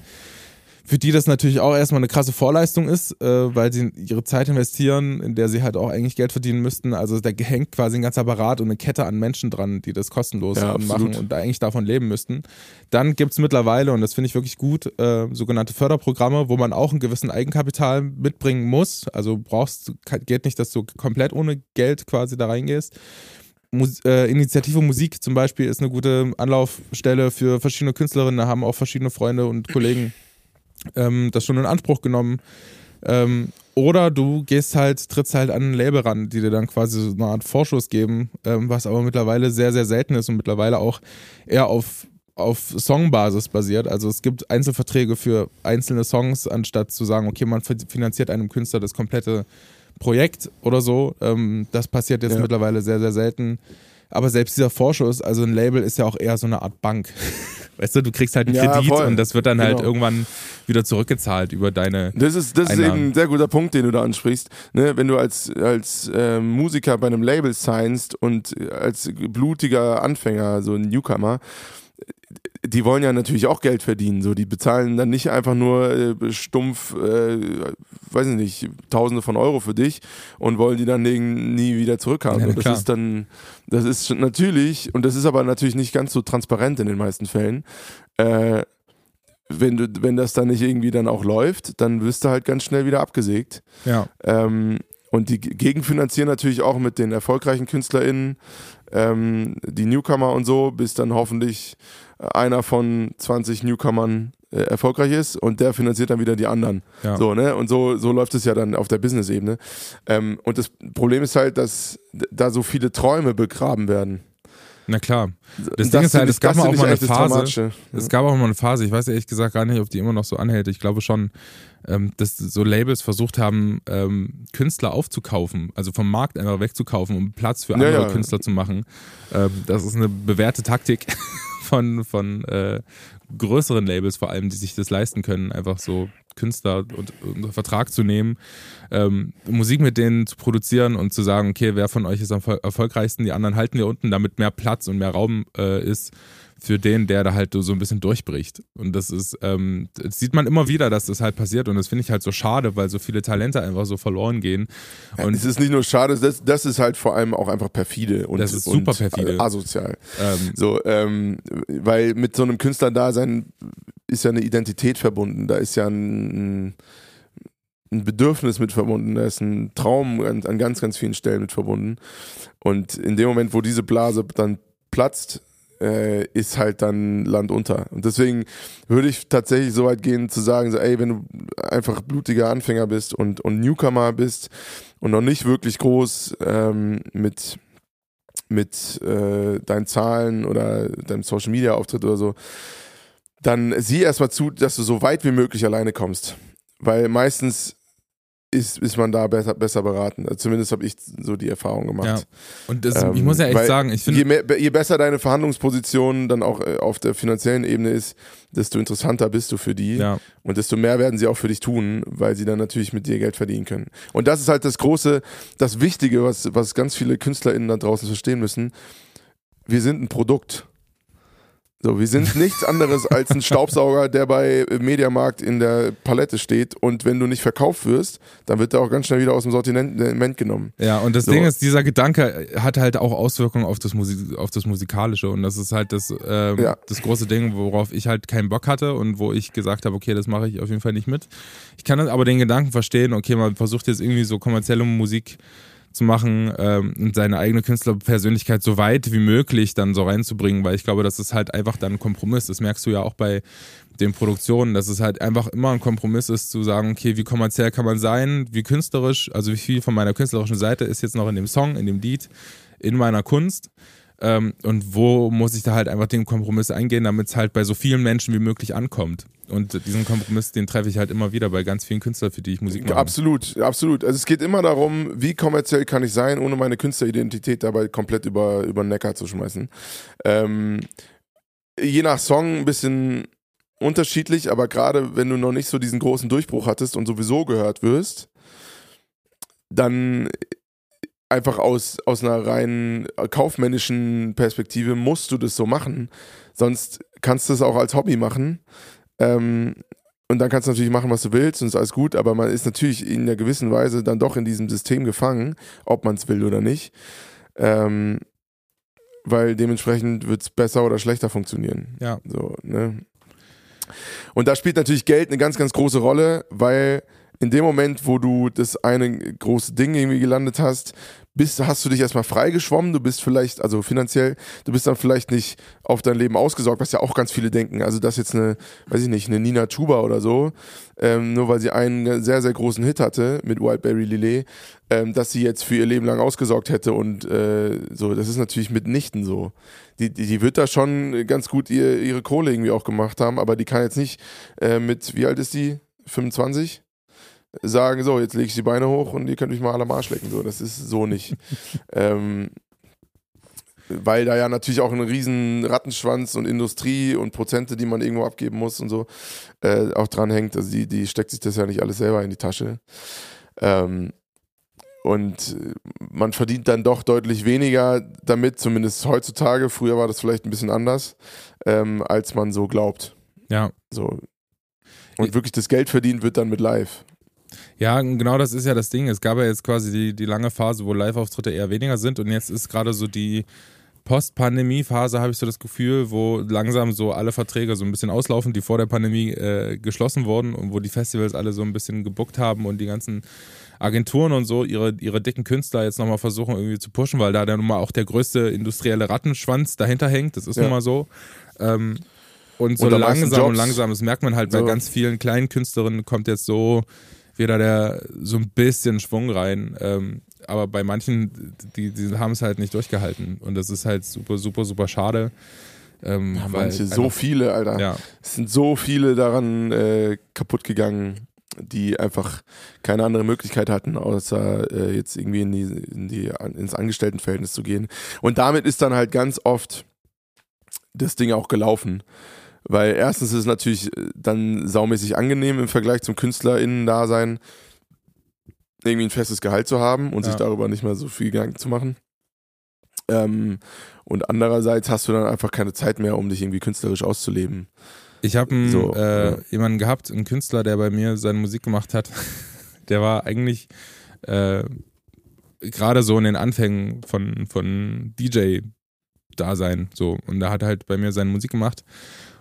Für die das natürlich auch erstmal eine krasse Vorleistung ist, äh, weil sie ihre Zeit investieren, in der sie halt auch eigentlich Geld verdienen müssten. Also da hängt quasi ein ganzer Apparat und eine Kette an Menschen dran, die das kostenlos Ja, machen und da eigentlich davon leben müssten. Dann gibt's mittlerweile, und das finde ich wirklich gut, äh, sogenannte Förderprogramme, wo man auch einen gewissen Eigenkapital mitbringen muss. Also brauchst, geht nicht, dass du komplett ohne Geld quasi da reingehst. Mus äh, Initiative Musik zum Beispiel ist eine gute Anlaufstelle für verschiedene Künstlerinnen. Da haben auch verschiedene Freunde und Kollegen ähm, das schon in Anspruch genommen. Ähm, oder du gehst halt, trittst halt an ein Label ran, die dir dann quasi so eine Art Vorschuss geben, ähm, was aber mittlerweile sehr, sehr selten ist und mittlerweile auch eher auf, auf Songbasis basiert. Also es gibt Einzelverträge für einzelne Songs, anstatt zu sagen, okay, man finanziert einem Künstler das komplette Projekt oder so. Ähm, das passiert jetzt Ja. mittlerweile sehr, sehr selten. Aber selbst dieser Vorschuss, also ein Label ist ja auch eher so eine Art Bank. Weißt du, du kriegst halt einen Ja, Kredit voll. und das wird dann halt Genau. irgendwann wieder zurückgezahlt über deine. Das ist, das ist eben ein sehr guter Punkt, den du da ansprichst. Ne, wenn du als, als ähm, Musiker bei einem Label signst und als blutiger Anfänger, so ein Newcomer, die wollen ja natürlich auch Geld verdienen. So, die bezahlen dann nicht einfach nur äh, stumpf, äh, weiß ich nicht, Tausende von Euro für dich und wollen die dann nie, wieder zurückhaben. Ja, das klar. ist dann, das ist natürlich, und das ist aber natürlich nicht ganz so transparent in den meisten Fällen. Äh, wenn du, wenn das dann nicht irgendwie dann auch läuft, dann wirst du halt ganz schnell wieder abgesägt. Ja. Ähm, und die gegenfinanzieren natürlich auch mit den erfolgreichen KünstlerInnen, ähm, die Newcomer und so, bis dann hoffentlich einer von 20 Newcomern äh, erfolgreich ist und der finanziert dann wieder die anderen. Ja. So, ne? Und so, so läuft es ja dann auf der Business-Ebene. Ähm, und das Problem ist halt, dass da so viele Träume begraben werden. Na klar. Das, Und Ding ist halt, es gab das mal auch mal eine das Phase. Es gab auch mal eine Phase, ich weiß ehrlich gesagt gar nicht, ob die immer noch so anhält. Ich glaube schon, ähm, dass so Labels versucht haben, ähm, Künstler aufzukaufen, also vom Markt einfach wegzukaufen, um Platz für Ja, andere ja. Künstler zu machen. Ähm, das ist eine bewährte Taktik von, von äh, größeren Labels vor allem, die sich das leisten können, einfach so Künstler und, unter Vertrag zu nehmen, ähm, Musik mit denen zu produzieren und zu sagen, okay, wer von euch ist am erfol- erfolgreichsten, die anderen halten wir unten, damit mehr Platz und mehr Raum äh, ist für den, der da halt so ein bisschen durchbricht. Und das ist, ähm, das sieht man immer wieder, dass das halt passiert und das finde ich halt so schade, weil so viele Talente einfach so verloren gehen. Und es ist nicht nur schade, das, das ist halt vor allem auch einfach perfide und, Das ist super perfide. asozial. ähm, So, ähm, weil mit so einem Künstlerdasein ist ja eine Identität verbunden, da ist ja ein, ein Bedürfnis mit verbunden, da ist ein Traum an, an ganz, ganz vielen Stellen mit verbunden. Und in dem Moment, wo diese Blase dann platzt, äh, ist halt dann Land unter. Und deswegen würde ich tatsächlich so weit gehen zu sagen, so, ey, wenn du einfach blutiger Anfänger bist und, und Newcomer bist und noch nicht wirklich groß ähm, mit mit äh, deinen Zahlen oder deinem Social Media Auftritt oder so, dann sieh erstmal zu, dass du so weit wie möglich alleine kommst. Weil meistens ist, ist man da besser, besser beraten. Also zumindest habe ich so die Erfahrung gemacht. ja. Und das, ich Ähm, muss ja echt sagen, ich finde, je, mehr, je besser deine Verhandlungsposition dann auch äh, auf der finanziellen Ebene ist, desto interessanter bist du für die ja, und desto mehr werden sie auch für dich tun, weil sie dann natürlich mit dir Geld verdienen können. Und das ist halt das große, das Wichtige, was, was ganz viele KünstlerInnen da draußen verstehen müssen. Wir sind ein Produkt. So, wir sind nichts anderes als ein Staubsauger, der bei Mediamarkt in der Palette steht und wenn du nicht verkauft wirst, dann wird er auch ganz schnell wieder aus dem Sortiment genommen. Ja, und das So. Ding ist, dieser Gedanke hat halt auch Auswirkungen auf das, Musik, auf das Musikalische und das ist halt das, ähm, Ja. das große Ding, worauf ich halt keinen Bock hatte und wo ich gesagt habe, okay, das mache ich auf jeden Fall nicht mit. Ich kann aber den Gedanken verstehen, okay, man versucht jetzt irgendwie so kommerzielle Musik zu machen ähm, und seine eigene Künstlerpersönlichkeit so weit wie möglich dann so reinzubringen, weil ich glaube, das ist halt einfach dann ein Kompromiss. Das merkst du ja auch bei den Produktionen, dass es halt einfach immer ein Kompromiss ist, zu sagen, okay, wie kommerziell kann man sein, wie künstlerisch, also wie viel von meiner künstlerischen Seite ist jetzt noch in dem Song, in dem Lied, in meiner Kunst. Ähm, und wo muss ich da halt einfach den Kompromiss eingehen, damit es halt bei so vielen Menschen wie möglich ankommt. Und diesen Kompromiss, den treffe ich halt immer wieder bei ganz vielen Künstlern, für die ich Musik mache. Absolut, absolut. Also es geht immer darum, wie kommerziell kann ich sein, ohne meine Künstleridentität dabei komplett über, über den Neckar zu schmeißen. Ähm, je nach Song ein bisschen unterschiedlich, aber gerade wenn du noch nicht so diesen großen Durchbruch hattest und sowieso gehört wirst, dann einfach aus, aus einer rein kaufmännischen Perspektive musst du das so machen. Sonst kannst du es auch als Hobby machen. Ähm, und dann kannst du natürlich machen, was du willst und ist alles gut, aber man ist natürlich in einer gewissen Weise dann doch in diesem System gefangen, ob man es will oder nicht. Ähm, weil dementsprechend wird es besser oder schlechter funktionieren. Ja. So, ne? Und da spielt natürlich Geld eine ganz, ganz große Rolle, weil in dem Moment, wo du das eine große Ding irgendwie gelandet hast, bist, hast du dich erstmal freigeschwommen, du bist vielleicht, also finanziell, du bist dann vielleicht nicht auf dein Leben ausgesorgt, was ja auch ganz viele denken. Also, dass jetzt eine, weiß ich nicht, eine Nina Chuba oder so, ähm, nur weil sie einen sehr, sehr großen Hit hatte mit Wildberry Lillet, ähm, dass sie jetzt für ihr Leben lang ausgesorgt hätte und äh, so, das ist natürlich mitnichten so. Die, die, die wird da schon ganz gut ihr, ihre Kohle irgendwie auch gemacht haben, aber die kann jetzt nicht äh, mit, wie alt ist die? 25? Sagen, so, jetzt lege ich die Beine hoch und ihr könnt mich mal alle am Arsch lecken. So, das ist so nicht. ähm, weil da ja natürlich auch ein riesen Rattenschwanz und Industrie und Prozente, die man irgendwo abgeben muss und so, äh, auch dran hängt. Also die, die steckt sich das ja nicht alles selber in die Tasche. Ähm, und man verdient dann doch deutlich weniger damit, zumindest heutzutage. Früher war das vielleicht ein bisschen anders, ähm, als man so glaubt. Ja. So. Und wirklich das Geld verdient wird dann mit Live. Ja, genau das ist ja das Ding. Es gab ja jetzt quasi die, die lange Phase, wo Live-Auftritte eher weniger sind und jetzt ist gerade so die, Post-Pandemie-Phase, habe ich so das Gefühl, wo langsam so alle Verträge so ein bisschen auslaufen, die vor der Pandemie äh, geschlossen wurden und wo die Festivals alle so ein bisschen gebuckt haben und die ganzen Agenturen und so ihre, ihre dicken Künstler jetzt nochmal versuchen irgendwie zu pushen, weil da dann nun mal auch der größte industrielle Rattenschwanz dahinter hängt. Das ist ja. nun mal so. Ähm, und so langsam und langsam, das merkt man halt so. bei ganz vielen kleinen Künstlerinnen, kommt jetzt so wieder der so ein bisschen Schwung rein. Ähm, aber bei manchen, die, die haben es halt nicht durchgehalten. Und das ist halt super, super, super schade. Ähm, ja, manche, so viele, Alter. Ja. Es sind so viele daran äh, kaputt gegangen die einfach keine andere Möglichkeit hatten, außer äh, jetzt irgendwie in die, in die, ins Angestelltenverhältnis zu gehen. Und damit ist dann halt ganz oft das Ding auch gelaufen. Weil erstens ist es natürlich äh, dann saumäßig angenehm im Vergleich zum KünstlerInnen-Dasein, irgendwie ein festes Gehalt zu haben und ja. sich darüber nicht mehr so viel Gedanken zu machen. Ähm, und andererseits hast du dann einfach keine Zeit mehr, um dich irgendwie künstlerisch auszuleben. Ich habe so, äh, ja. jemanden gehabt, einen Künstler, der bei mir seine Musik gemacht hat. Der war eigentlich äh, gerade so in den Anfängen von, von DJ-Dasein. So. Und da hat halt bei mir seine Musik gemacht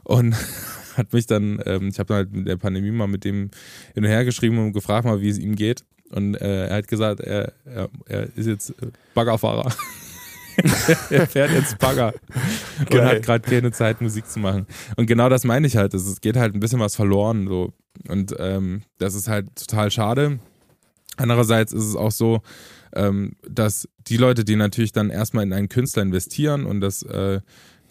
und hat mich dann, ähm, ich habe halt mit der Pandemie mal mit dem hin und her geschrieben und gefragt mal, wie es ihm geht. Und äh, er hat gesagt, er, er, er ist jetzt Baggerfahrer. er fährt jetzt Bagger und hat gerade keine Zeit, Musik zu machen. Und genau das meine ich halt. Es geht halt ein bisschen was verloren. So. Und ähm, das ist halt total schade. Andererseits ist es auch so, ähm, dass die Leute, die natürlich dann erstmal in einen Künstler investieren und das äh,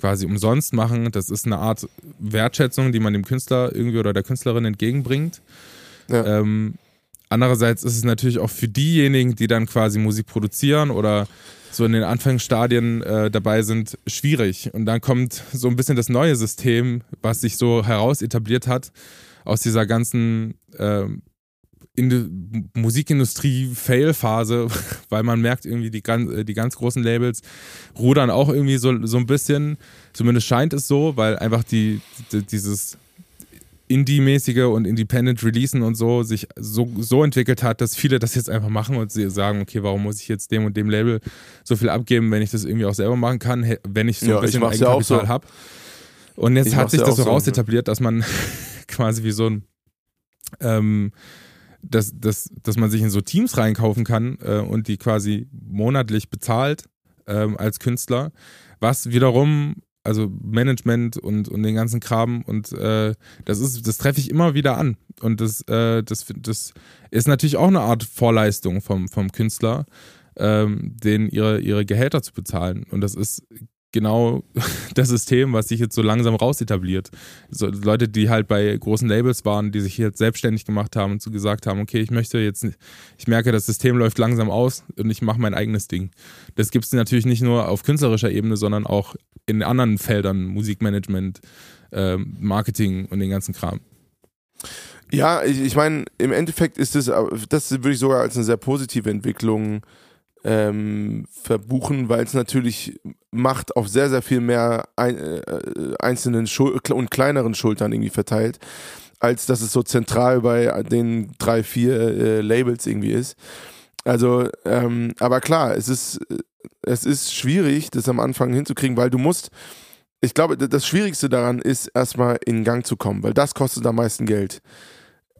quasi umsonst machen, das ist eine Art Wertschätzung, die man dem Künstler irgendwie oder der Künstlerin entgegenbringt. Ja. Ähm, andererseits ist es natürlich auch für diejenigen, die dann quasi Musik produzieren oder so in den Anfangsstadien äh, dabei sind, schwierig. Und dann kommt so ein bisschen das neue System, was sich so heraus etabliert hat aus dieser ganzen äh, Musikindustrie-Fail-Phase, weil man merkt irgendwie, die ganz, äh, die ganz großen Labels rudern auch irgendwie so, so ein bisschen, zumindest scheint es so, weil einfach die, die dieses Indie-mäßige und Independent Releasen und so sich so, so entwickelt hat, dass viele das jetzt einfach machen und sie sagen, okay, warum muss ich jetzt dem und dem Label so viel abgeben, wenn ich das irgendwie auch selber machen kann, wenn ich so ja, ein bisschen Eigenkapital ja so. habe. Und jetzt ich hat sich das so raus etabliert, dass man quasi wie so ein ähm, dass, dass, dass man sich in so Teams reinkaufen kann äh, und die quasi monatlich bezahlt ähm, als Künstler, was wiederum also Management und, und den ganzen Kram und äh, das ist, das treffe ich immer wieder an. Und das, äh, das, das ist natürlich auch eine Art Vorleistung vom, vom Künstler, ähm, denen ihre, ihre Gehälter zu bezahlen. Und das ist genau das System, was sich jetzt so langsam raus etabliert. So Leute, die halt bei großen Labels waren, die sich jetzt selbstständig gemacht haben und so gesagt haben, okay, ich möchte jetzt, ich merke, das System läuft langsam aus und ich mache mein eigenes Ding. Das gibt es natürlich nicht nur auf künstlerischer Ebene, sondern auch in anderen Feldern, Musikmanagement, äh, Marketing und den ganzen Kram. Ja, ich, ich meine, im Endeffekt ist das, das würde ich sogar als eine sehr positive Entwicklung ähm, verbuchen, weil es natürlich Macht auf sehr, sehr viel mehr ein, äh, einzelnen Schul und kleineren Schultern irgendwie verteilt, als dass es so zentral bei den drei, vier äh, Labels irgendwie ist. Also, ähm, aber klar, es ist, es ist schwierig, das am Anfang hinzukriegen, weil du musst, ich glaube, das Schwierigste daran ist, erstmal in Gang zu kommen, weil das kostet am meisten Geld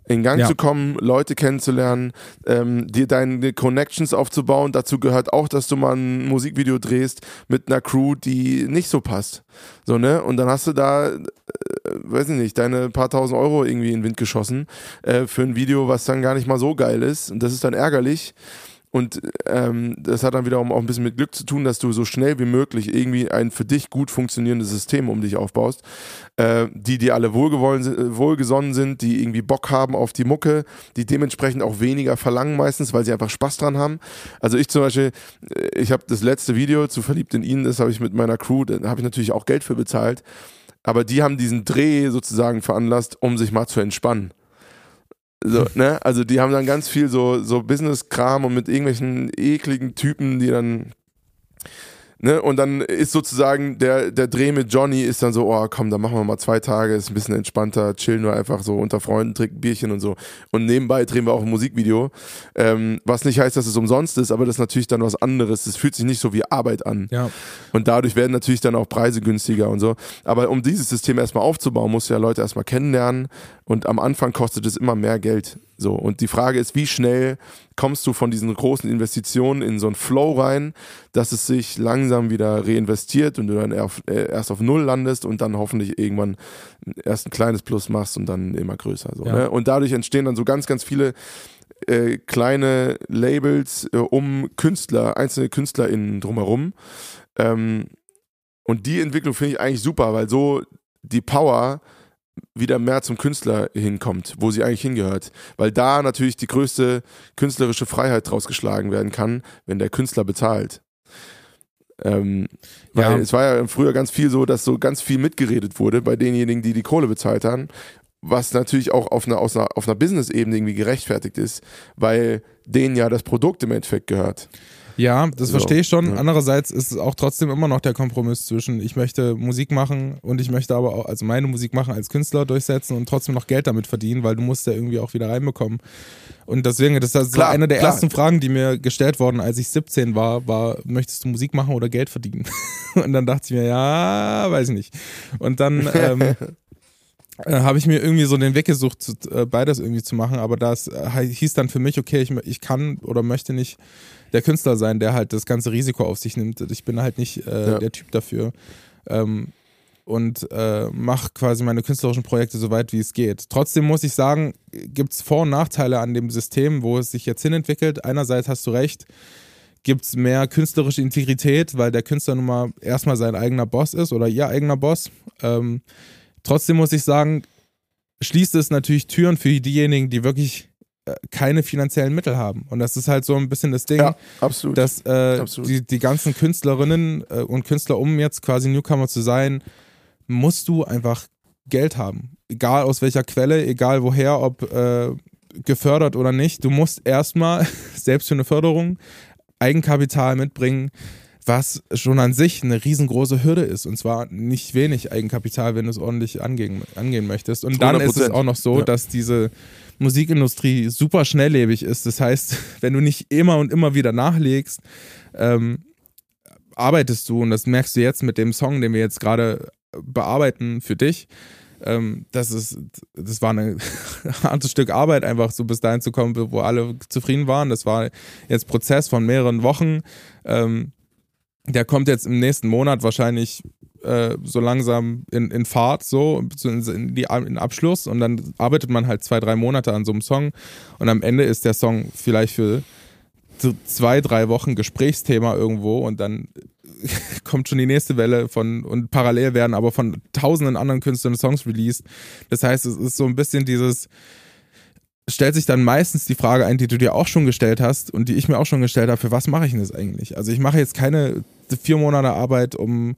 in Gang ja. zu kommen, Leute kennenzulernen, ähm, dir deine Connections aufzubauen. Dazu gehört auch, dass du mal ein Musikvideo drehst mit einer Crew, die nicht so passt. So, ne? Und dann hast du da, äh, weiß ich nicht, deine paar tausend Euro irgendwie in den Wind geschossen äh, für ein Video, was dann gar nicht mal so geil ist. Und das ist dann ärgerlich. Und ähm, das hat dann wiederum auch ein bisschen mit Glück zu tun, dass du so schnell wie möglich irgendwie ein für dich gut funktionierendes System um dich aufbaust, äh, die dir alle wohlgewollen, wohlgesonnen sind, die irgendwie Bock haben auf die Mucke, die dementsprechend auch weniger verlangen meistens, weil sie einfach Spaß dran haben. Also ich zum Beispiel, äh, ich habe das letzte Video zu Verliebt in ihn, das habe ich mit meiner Crew, da habe ich natürlich auch Geld für bezahlt, aber die haben diesen Dreh sozusagen veranlasst, um sich mal zu entspannen. So, ne? Also die haben dann ganz viel so, so Business-Kram und mit irgendwelchen ekligen Typen, die dann Ne? Und dann ist sozusagen der, der Dreh mit Johnny ist dann so, oh komm, dann machen wir mal zwei Tage, ist ein bisschen entspannter, chillen nur einfach so unter Freunden, trinken Bierchen und so. Und nebenbei drehen wir auch ein Musikvideo. Ähm, was nicht heißt, dass es umsonst ist, aber das ist natürlich dann was anderes. Es fühlt sich nicht so wie Arbeit an. Ja. Und dadurch werden natürlich dann auch Preise günstiger und so. Aber um dieses System erstmal aufzubauen, musst du ja Leute erstmal kennenlernen. Und am Anfang kostet es immer mehr Geld. So. Und die Frage ist, wie schnell kommst du von diesen großen Investitionen in so einen Flow rein, dass es sich langsam wieder reinvestiert und du dann äh, erst auf Null landest und dann hoffentlich irgendwann erst ein kleines Plus machst und dann immer größer. So, Ja. ne? Und dadurch entstehen dann so ganz, ganz viele äh, kleine Labels äh, um Künstler, einzelne KünstlerInnen drumherum. Ähm, und die Entwicklung finde ich eigentlich super, weil so die Power wieder mehr zum Künstler hinkommt, wo sie eigentlich hingehört. Weil da natürlich die größte künstlerische Freiheit draus geschlagen werden kann, wenn der Künstler bezahlt. Ähm, weil Ja. es war ja früher ganz viel so, dass so ganz viel mitgeredet wurde bei denjenigen, die die Kohle bezahlt haben, was natürlich auch auf einer, aus einer, auf einer Business-Ebene irgendwie gerechtfertigt ist, weil denen ja das Produkt im Endeffekt gehört. Ja, das So, verstehe ich schon. Andererseits ist es auch trotzdem immer noch der Kompromiss zwischen, ich möchte Musik machen und ich möchte aber auch, also meine Musik machen als Künstler durchsetzen und trotzdem noch Geld damit verdienen, weil du musst ja irgendwie auch wieder reinbekommen. Und deswegen, das ist Klar, eine der klar. ersten Fragen, die mir gestellt wurden, als ich 17 war, war, möchtest du Musik machen oder Geld verdienen? Und dann dachte ich mir, ja, weiß ich nicht. Und dann ähm, äh, habe ich mir irgendwie so den Weg gesucht, äh, beides irgendwie zu machen, aber das äh, hieß dann für mich, okay, ich, ich kann oder möchte nicht der Künstler sein, der halt das ganze Risiko auf sich nimmt. Ich bin halt nicht äh, Ja. der Typ dafür. Ähm, und äh, mache quasi meine künstlerischen Projekte so weit wie es geht. Trotzdem muss ich sagen, gibt es Vor- und Nachteile an dem System, wo es sich jetzt hinentwickelt. Einerseits hast du recht, gibt es mehr künstlerische Integrität, weil der Künstler nun mal erstmal sein eigener Boss ist oder ihr eigener Boss. Ähm, trotzdem muss ich sagen, schließt es natürlich Türen für diejenigen, die wirklich keine finanziellen Mittel haben. Und das ist halt so ein bisschen das Ding Ja, absolut. dass äh, Absolut. die, die ganzen Künstlerinnen äh, und Künstler, um jetzt quasi Newcomer zu sein, musst du einfach Geld haben. Egal aus welcher Quelle, egal woher, ob äh, gefördert oder nicht. Du musst erstmal, selbst für eine Förderung, Eigenkapital mitbringen, was schon an sich eine riesengroße Hürde ist. Und zwar nicht wenig Eigenkapital, wenn du es ordentlich angehen, angehen möchtest. Und dann ist es 100%. auch noch so, Ja. dass diese Musikindustrie super schnelllebig ist. Das heißt, wenn du nicht immer und immer wieder nachlegst, ähm, arbeitest du, und das merkst du jetzt mit dem Song, den wir jetzt gerade bearbeiten für dich, ähm, das ist, das war ein hartes Stück Arbeit, einfach so bis dahin zu kommen, wo alle zufrieden waren. Das war jetzt Prozess von mehreren Wochen. Ähm, der kommt jetzt im nächsten Monat wahrscheinlich äh, so langsam in, in Fahrt, so in, die, in Abschluss und dann arbeitet man halt zwei, drei Monate an so einem Song und am Ende ist der Song vielleicht für zwei, drei Wochen Gesprächsthema irgendwo und dann kommt schon die nächste Welle von und parallel werden aber von tausenden anderen Künstlern Songs released. Das heißt, es ist so ein bisschen dieses stellt sich dann meistens die Frage ein, die du dir auch schon gestellt hast und die ich mir auch schon gestellt habe, für was mache ich denn das eigentlich? Also ich mache jetzt keine vier Monate Arbeit, um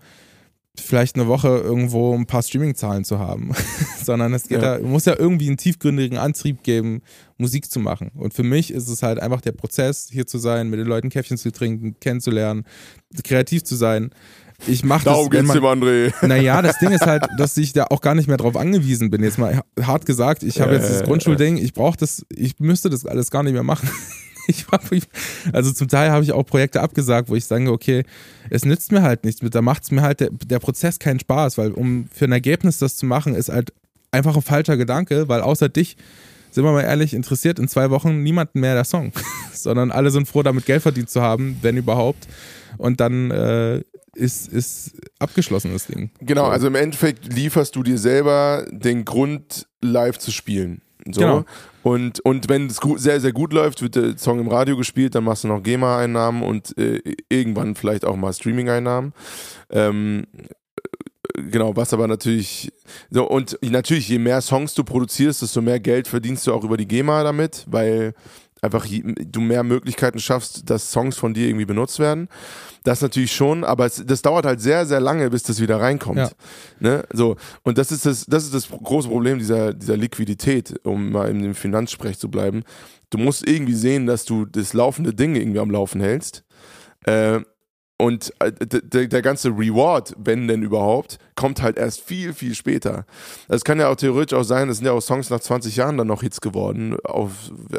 vielleicht eine Woche irgendwo ein paar Streaming-Zahlen zu haben, sondern es geht Ja. da, muss ja irgendwie einen tiefgründigen Antrieb geben, Musik zu machen. Und für mich ist es halt einfach der Prozess, hier zu sein, mit den Leuten Käffchen zu trinken, kennenzulernen, kreativ zu sein. Ich mache das, Darum geht's man, dem André. naja, das Ding ist halt, dass ich da auch gar nicht mehr drauf angewiesen bin. Jetzt mal hart gesagt, ich habe jetzt das Äh. Grundschulding, ich brauche das, ich müsste das alles gar nicht mehr machen. Ich ich, also zum Teil habe ich auch Projekte abgesagt, wo ich sage, okay, es nützt mir halt nichts, da macht es mir halt der, der Prozess keinen Spaß, weil um für ein Ergebnis das zu machen, ist halt einfach ein falscher Gedanke, weil außer dich, sind wir mal ehrlich, interessiert in zwei Wochen niemanden mehr der Song, sondern alle sind froh, damit Geld verdient zu haben, wenn überhaupt. Und dann äh, ist, ist abgeschlossen das Ding. Genau, So. also im Endeffekt lieferst du dir selber den Grund, live zu spielen. So. Genau. Und, und wenn es sehr, sehr gut läuft, wird der Song im Radio gespielt, dann machst du noch GEMA-Einnahmen und äh, irgendwann vielleicht auch mal Streaming-Einnahmen. Ähm, äh, genau, was aber natürlich. So, und natürlich, je mehr Songs du produzierst, desto mehr Geld verdienst du auch über die GEMA damit, weil einfach je, du mehr Möglichkeiten schaffst, dass Songs von dir irgendwie benutzt werden. Das natürlich schon, aber es, das dauert halt sehr, sehr lange, bis das wieder reinkommt. Ja. Ne? So, und das ist das, das ist das große Problem dieser, dieser Liquidität, um mal in dem Finanzsprech zu bleiben. Du musst irgendwie sehen, dass du das laufende Ding irgendwie am Laufen hältst. Äh, und äh, der, ganze Reward, wenn denn überhaupt, kommt halt erst viel, viel später. Es kann ja auch theoretisch auch sein, es sind ja auch Songs nach 20 Jahren dann noch Hits geworden, auf,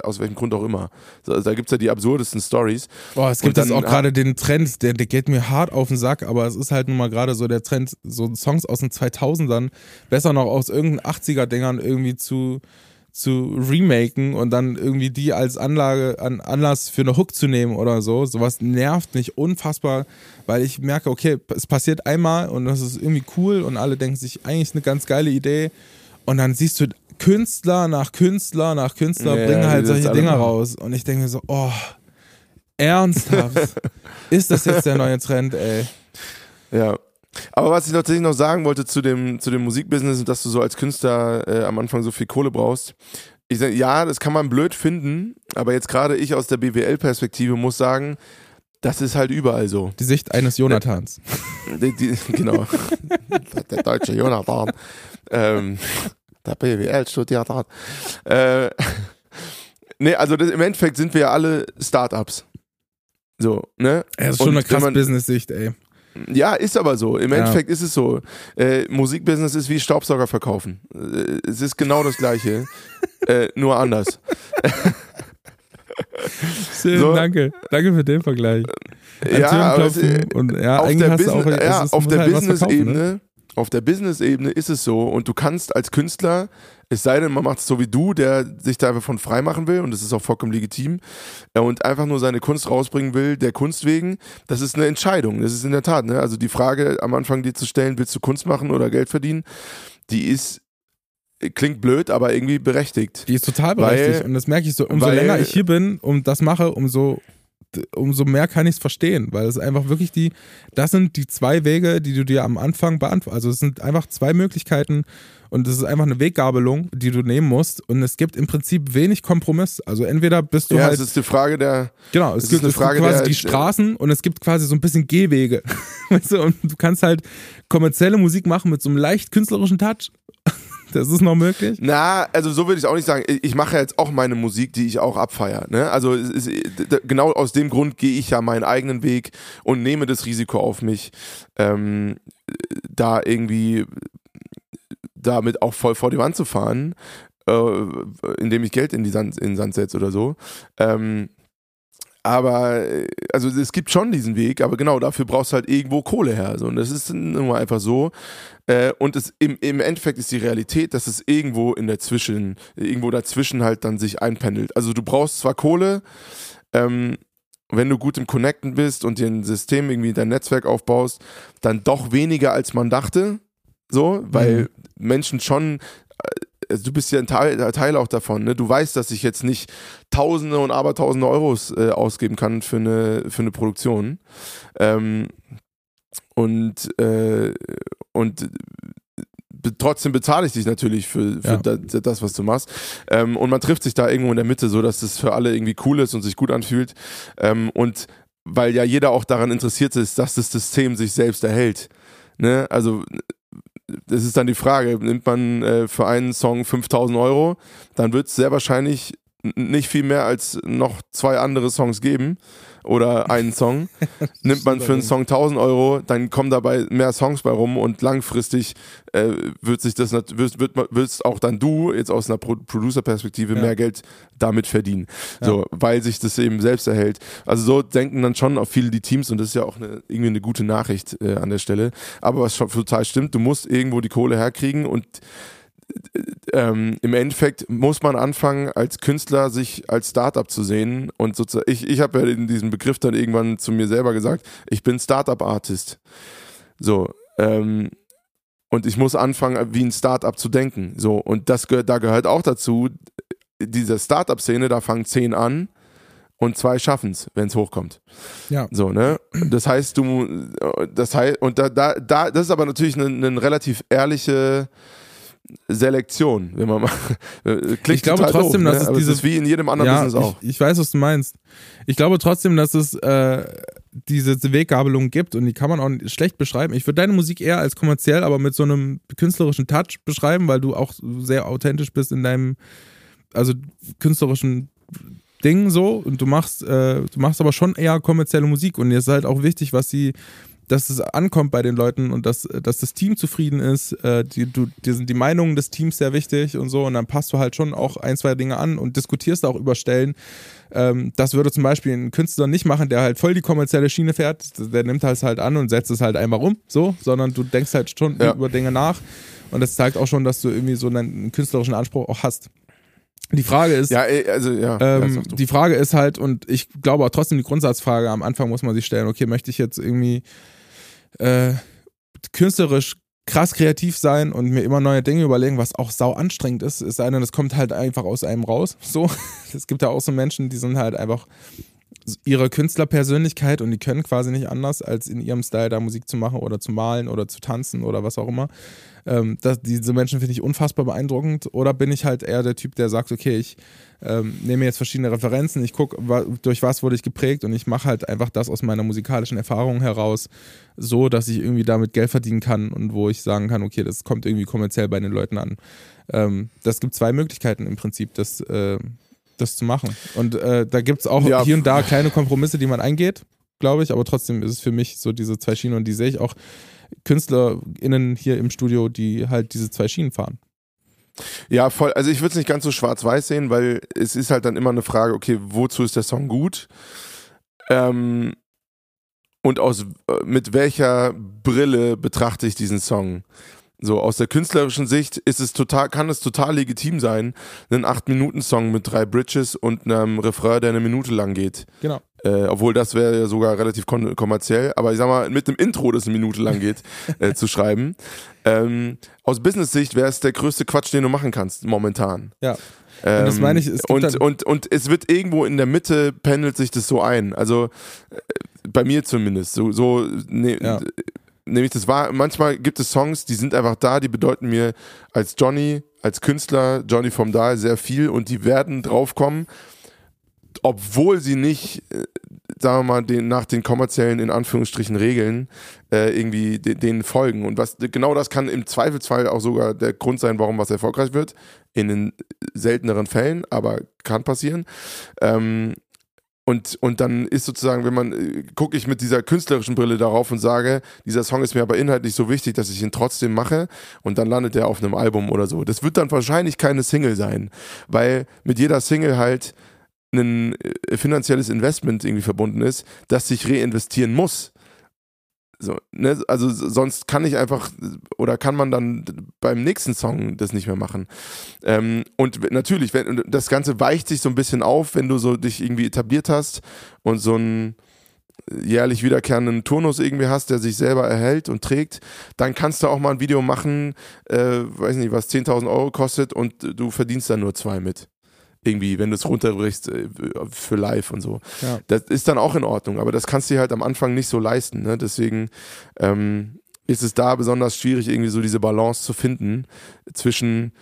aus welchem Grund auch immer. Da gibt es ja die absurdesten Stories. Boah, es gibt jetzt auch gerade den Trend, der, der geht mir hart auf den Sack, aber es ist halt nun mal gerade so der Trend, so Songs aus den 2000ern, besser noch aus irgendeinen 80er-Dingern irgendwie zu zu remaken und dann irgendwie die als Anlage, an Anlass für eine Hook zu nehmen oder so. Sowas nervt mich unfassbar, weil ich merke, okay, es passiert einmal und das ist irgendwie cool und alle denken sich, eigentlich eine ganz geile Idee. Und dann siehst du Künstler nach Künstler nach Künstler ja, bringen halt solche Dinger raus. Und ich denke mir so, oh, ernsthaft? ist das jetzt der neue Trend, ey? Ja, aber was ich tatsächlich noch sagen wollte zu dem, zu dem Musikbusiness und dass du so als Künstler äh, am Anfang so viel Kohle brauchst. Ich sag, ja, das kann man blöd finden, aber jetzt gerade ich aus der BWL-Perspektive muss sagen, das ist halt überall so. Die Sicht eines Jonathans. Die, die, genau. der deutsche Jonathan. Ähm, der BWL studiert hat. Äh, nee, also das, im Endeffekt sind wir ja alle Startups. So, ne? Ja, das ist schon und eine krasse Business-Sicht, ey. Ja, ist aber so. Im ja. Endeffekt ist es so. Äh, Musikbusiness ist wie Staubsauger verkaufen. Äh, es ist genau das Gleiche, äh, nur anders. Schön, so. danke. Danke für den Vergleich. ja, aber es, und, ja, auf der, Business, auch, ja, auf der halt Business-Ebene ne? Auf der Business-Ebene ist es so und du kannst als Künstler, es sei denn, man macht es so wie du, der sich da einfach von frei machen will und das ist auch vollkommen legitim äh, und einfach nur seine Kunst rausbringen will, der Kunst wegen, das ist eine Entscheidung. Das ist in der Tat, ne? Also die Frage am Anfang dir zu stellen, willst du Kunst machen oder Geld verdienen, die ist klingt blöd, aber irgendwie berechtigt. Die ist total berechtigt weil, und das merke ich so, umso weil, länger ich hier bin und das mache, umso umso mehr kann ich es verstehen, weil es einfach wirklich die, das sind die zwei Wege, die du dir am Anfang beantwortest. Also es sind einfach zwei Möglichkeiten und es ist einfach eine Weggabelung, die du nehmen musst und es gibt im Prinzip wenig Kompromiss. Also entweder bist du ja, halt. es ist die Frage der. Genau, es, es gibt, es Frage gibt quasi die Straßen und es gibt quasi so ein bisschen Gehwege. weißt du, und du kannst halt kommerzielle Musik machen mit so einem leicht künstlerischen Touch das ist noch möglich? Na, also so würde ich auch nicht sagen. Ich mache jetzt auch meine Musik, die ich auch abfeiere. Ne? Also ist, genau aus dem Grund gehe ich ja meinen eigenen Weg und nehme das Risiko auf mich, ähm, da irgendwie damit auch voll vor die Wand zu fahren, äh, indem ich Geld in, die Sand, in den Sand setze oder so. Ähm, aber, also es gibt schon diesen Weg, aber genau, dafür brauchst du halt irgendwo Kohle her. So. Und das ist nun mal einfach so. Äh, und es, im, im Endeffekt ist die Realität, dass es irgendwo in der Zwischen, irgendwo dazwischen halt dann sich einpendelt. Also du brauchst zwar Kohle, ähm, wenn du gut im Connecten bist und dir ein System irgendwie dein Netzwerk aufbaust, dann doch weniger als man dachte. So, weil mhm. Menschen schon also du bist ja ein Teil, Teil auch davon. Ne? Du weißt, dass ich jetzt nicht Tausende und Abertausende Euros äh, ausgeben kann für eine, für eine Produktion. Ähm, und, äh, und trotzdem bezahle ich dich natürlich für, für ja. das, das, was du machst. Ähm, und man trifft sich da irgendwo in der Mitte, so dass das für alle irgendwie cool ist und sich gut anfühlt. Ähm, und weil ja jeder auch daran interessiert ist, dass das System sich selbst erhält. Ne? Also das ist dann die Frage, nimmt man äh, für einen Song 5000 Euro, dann wird es sehr wahrscheinlich nicht viel mehr als noch zwei andere Songs geben oder einen Song. Nimmt man für einen Song 1000 Euro, dann kommen dabei mehr Songs bei rum und langfristig äh, wird sich das wird, wird, wirst auch dann du jetzt aus einer Pro Producer-Perspektive ja. mehr Geld damit verdienen. Ja. So, weil sich das eben selbst erhält. Also so denken dann schon auch viele die Teams und das ist ja auch eine, irgendwie eine gute Nachricht äh, an der Stelle. Aber was schon total stimmt, du musst irgendwo die Kohle herkriegen und ähm, im Endeffekt muss man anfangen, als Künstler sich als Startup zu sehen. Und sozusagen, ich, ich habe ja in diesem Begriff dann irgendwann zu mir selber gesagt, ich bin Startup-Artist. So, ähm, und ich muss anfangen, wie ein Startup zu denken. So, und das gehört, da gehört auch dazu, diese Startup-Szene, da fangen zehn an und zwei schaffen es, wenn es hochkommt. Ja. So, ne? Das heißt, du, das heißt, und da, da, da, das ist aber natürlich eine, eine relativ ehrliche Selektion, wenn man mal. Klingt ich glaube trotzdem, doof, dass ne? es dieses, ist wie in jedem anderen ja, Business auch. Ich, ich, weiß, was du meinst. Ich glaube trotzdem, dass es äh, diese Weggabelung gibt und die kann man auch schlecht beschreiben. Ich würde deine Musik eher als kommerziell, aber mit so einem künstlerischen Touch beschreiben, weil du auch sehr authentisch bist in deinem, also künstlerischen Ding so und du machst, äh, du machst aber schon eher kommerzielle Musik und dir ist halt auch wichtig, was sie, dass es ankommt bei den Leuten und dass, dass das Team zufrieden ist. Äh, die, du, dir sind die Meinungen des Teams sehr wichtig und so und dann passt du halt schon auch ein, zwei Dinge an und diskutierst auch über Stellen. Ähm, das würde zum Beispiel ein Künstler nicht machen, der halt voll die kommerzielle Schiene fährt. Der nimmt das halt an und setzt es halt einfach um, so, sondern du denkst halt schon ja. über Dinge nach und das zeigt auch schon, dass du irgendwie so einen künstlerischen Anspruch auch hast. Die Frage ist, ja, also, ja, ähm, die Frage ist halt, und ich glaube auch trotzdem die Grundsatzfrage am Anfang muss man sich stellen, okay, möchte ich jetzt irgendwie äh, künstlerisch krass kreativ sein und mir immer neue Dinge überlegen, was auch sau anstrengend ist, ist eine, das kommt halt einfach aus einem raus. So, es gibt ja auch so Menschen, die sind halt einfach ihre Künstlerpersönlichkeit und die können quasi nicht anders, als in ihrem Style da Musik zu machen oder zu malen oder zu tanzen oder was auch immer. Ähm, das, diese Menschen finde ich unfassbar beeindruckend. Oder bin ich halt eher der Typ, der sagt, okay, ich ähm, nehme jetzt verschiedene Referenzen, ich gucke, durch was wurde ich geprägt und ich mache halt einfach das aus meiner musikalischen Erfahrung heraus so, dass ich irgendwie damit Geld verdienen kann und wo ich sagen kann, okay, das kommt irgendwie kommerziell bei den Leuten an. Ähm, das gibt zwei Möglichkeiten im Prinzip, das, äh, das zu machen. Und äh, da gibt es auch ja. hier und da kleine Kompromisse, die man eingeht, glaube ich, aber trotzdem ist es für mich so diese zwei Schienen und die sehe ich auch KünstlerInnen hier im Studio, die halt diese zwei Schienen fahren. Ja, voll. Also ich würde es nicht ganz so schwarz-weiß sehen, weil es ist halt dann immer eine Frage, okay, wozu ist der Song gut? Ähm, und aus äh, mit welcher Brille betrachte ich diesen Song? So aus der künstlerischen Sicht ist es total, kann es total legitim sein, einen 8-Minuten-Song mit drei Bridges und einem Refrain, der eine Minute lang geht. Genau. Äh, obwohl das wäre ja sogar relativ kommerziell, aber ich sag mal, mit einem Intro, das eine Minute lang geht, äh, zu schreiben. Ähm, aus Business-Sicht wäre es der größte Quatsch, den du machen kannst, momentan. Ja. Ähm, und das meine ich, und, und, und es wird irgendwo in der Mitte pendelt sich das so ein. Also äh, bei mir zumindest. So, so ne, ja nämlich das war, manchmal gibt es Songs, die sind einfach da, die bedeuten mir als Johnny, als Künstler, Johnny vom Dahl sehr viel und die werden draufkommen, obwohl sie nicht, äh, sagen wir mal, den, nach den kommerziellen, in Anführungsstrichen, Regeln äh, irgendwie de, denen folgen. Und was genau das kann im Zweifelsfall auch sogar der Grund sein, warum was erfolgreich wird. In den selteneren Fällen, aber kann passieren. Ähm, und, und dann ist sozusagen, wenn man, äh, gucke ich mit dieser künstlerischen Brille darauf und sage, dieser Song ist mir aber inhaltlich so wichtig, dass ich ihn trotzdem mache und dann landet er auf einem Album oder so. Das wird dann wahrscheinlich keine Single sein, weil mit jeder Single halt ein äh, finanzielles Investment irgendwie verbunden ist, das sich reinvestieren muss. So, ne? Also sonst kann ich einfach oder kann man dann beim nächsten Song das nicht mehr machen. Ähm, und natürlich, wenn, das Ganze weicht sich so ein bisschen auf, wenn du so dich irgendwie etabliert hast und so einen jährlich wiederkehrenden Turnus irgendwie hast, der sich selber erhält und trägt, dann kannst du auch mal ein Video machen, äh, weiß nicht, was 10.000 Euro kostet und du verdienst dann nur zwei mit irgendwie, wenn du es runterbrichst äh, für live und so. Ja. Das ist dann auch in Ordnung, aber das kannst du dir halt am Anfang nicht so leisten. Ne? Deswegen ähm, ist es da besonders schwierig, irgendwie so diese Balance zu finden zwischen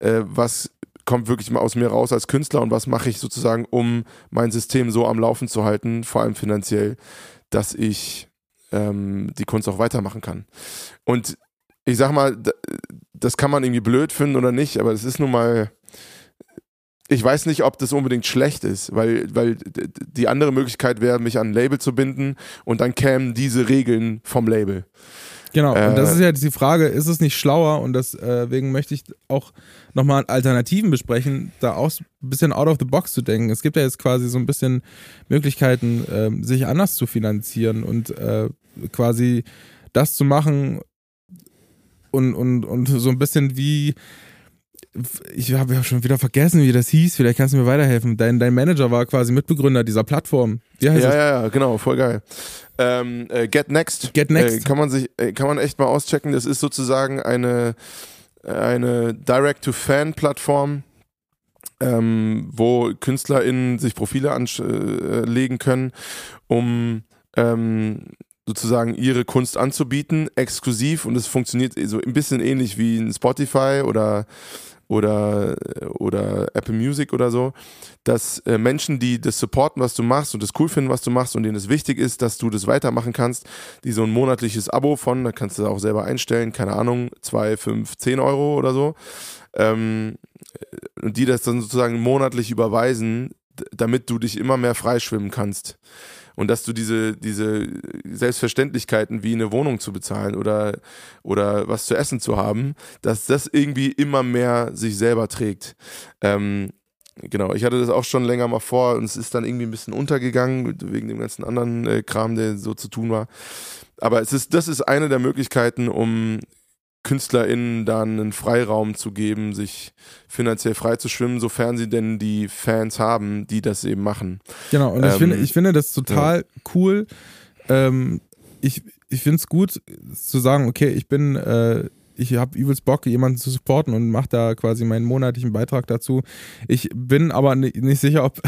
äh, was kommt wirklich mal aus mir raus als Künstler und was mache ich sozusagen, um mein System so am Laufen zu halten, vor allem finanziell, dass ich ähm, die Kunst auch weitermachen kann. Und ich sag mal, das kann man irgendwie blöd finden oder nicht, aber es ist nun mal ich weiß nicht, ob das unbedingt schlecht ist, weil, weil die andere Möglichkeit wäre, mich an ein Label zu binden und dann kämen diese Regeln vom Label. Genau, äh, und das äh, ist ja die Frage, ist es nicht schlauer und deswegen möchte ich auch nochmal Alternativen besprechen, da auch ein bisschen out of the box zu denken. Es gibt ja jetzt quasi so ein bisschen Möglichkeiten, äh, sich anders zu finanzieren und äh, quasi das zu machen und, und, und so ein bisschen wie ich habe ja schon wieder vergessen, wie das hieß. Vielleicht kannst du mir weiterhelfen. Dein, dein Manager war quasi Mitbegründer dieser Plattform. Wie heißt ja, das? ja, ja, genau, voll geil. Ähm, äh, Get Next. Get Next. Äh, kann man sich, äh, kann man echt mal auschecken. Das ist sozusagen eine, eine Direct-to-Fan-Plattform, ähm, wo KünstlerInnen sich Profile anlegen können, um ähm, sozusagen ihre Kunst anzubieten, exklusiv und es funktioniert so ein bisschen ähnlich wie ein Spotify oder oder, oder Apple Music oder so, dass äh, Menschen, die das supporten, was du machst und das cool finden, was du machst und denen es wichtig ist, dass du das weitermachen kannst, die so ein monatliches Abo von, da kannst du auch selber einstellen, keine Ahnung, zwei, fünf, zehn Euro oder so, ähm, und die das dann sozusagen monatlich überweisen, damit du dich immer mehr freischwimmen kannst. Und dass du diese, diese Selbstverständlichkeiten wie eine Wohnung zu bezahlen oder, oder was zu essen zu haben, dass das irgendwie immer mehr sich selber trägt. Ähm, genau, ich hatte das auch schon länger mal vor und es ist dann irgendwie ein bisschen untergegangen wegen dem ganzen anderen äh, Kram, der so zu tun war. Aber es ist, das ist eine der Möglichkeiten, um KünstlerInnen dann einen Freiraum zu geben, sich finanziell frei zu schwimmen, sofern sie denn die Fans haben, die das eben machen. Genau, und ähm, ich, finde, ich finde das total ja. cool. Ähm, ich ich finde es gut zu sagen, okay, ich bin, äh, ich habe übelst Bock, jemanden zu supporten und mache da quasi meinen monatlichen Beitrag dazu. Ich bin aber nicht sicher, ob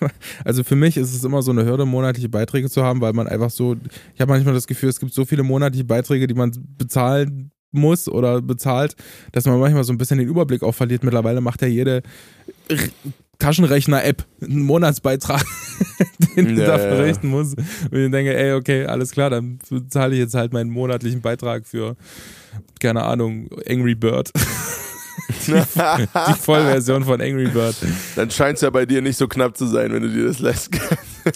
also für mich ist es immer so eine Hürde, monatliche Beiträge zu haben, weil man einfach so, ich habe manchmal das Gefühl, es gibt so viele monatliche Beiträge, die man bezahlen muss oder bezahlt, dass man manchmal so ein bisschen den Überblick auch verliert. Mittlerweile macht ja jede Taschenrechner-App einen Monatsbeitrag, den ja, da verrichten ja. muss. Und ich denke, ey, okay, alles klar, dann zahle ich jetzt halt meinen monatlichen Beitrag für, keine Ahnung, Angry Bird. die, die Vollversion von Angry Bird. Dann scheint es ja bei dir nicht so knapp zu sein, wenn du dir das lässt.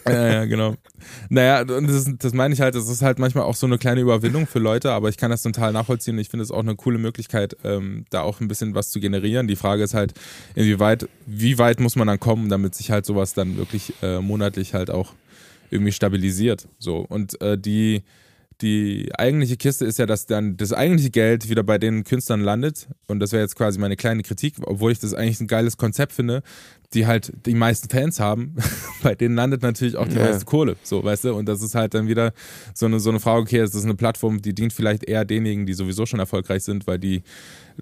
ja, ja, genau. Naja, und das, das meine ich halt, das ist halt manchmal auch so eine kleine Überwindung für Leute, aber ich kann das total nachvollziehen. Ich finde es auch eine coole Möglichkeit, ähm, da auch ein bisschen was zu generieren. Die Frage ist halt, inwieweit, wie weit muss man dann kommen, damit sich halt sowas dann wirklich äh, monatlich halt auch irgendwie stabilisiert. So. Und äh, die die eigentliche Kiste ist ja, dass dann das eigentliche Geld wieder bei den Künstlern landet. Und das wäre jetzt quasi meine kleine Kritik, obwohl ich das eigentlich ein geiles Konzept finde, die halt die meisten Fans haben. bei denen landet natürlich auch die yeah. meiste Kohle, so, weißt du? Und das ist halt dann wieder so eine, so eine Frage, okay, das ist eine Plattform, die dient vielleicht eher denjenigen, die sowieso schon erfolgreich sind, weil die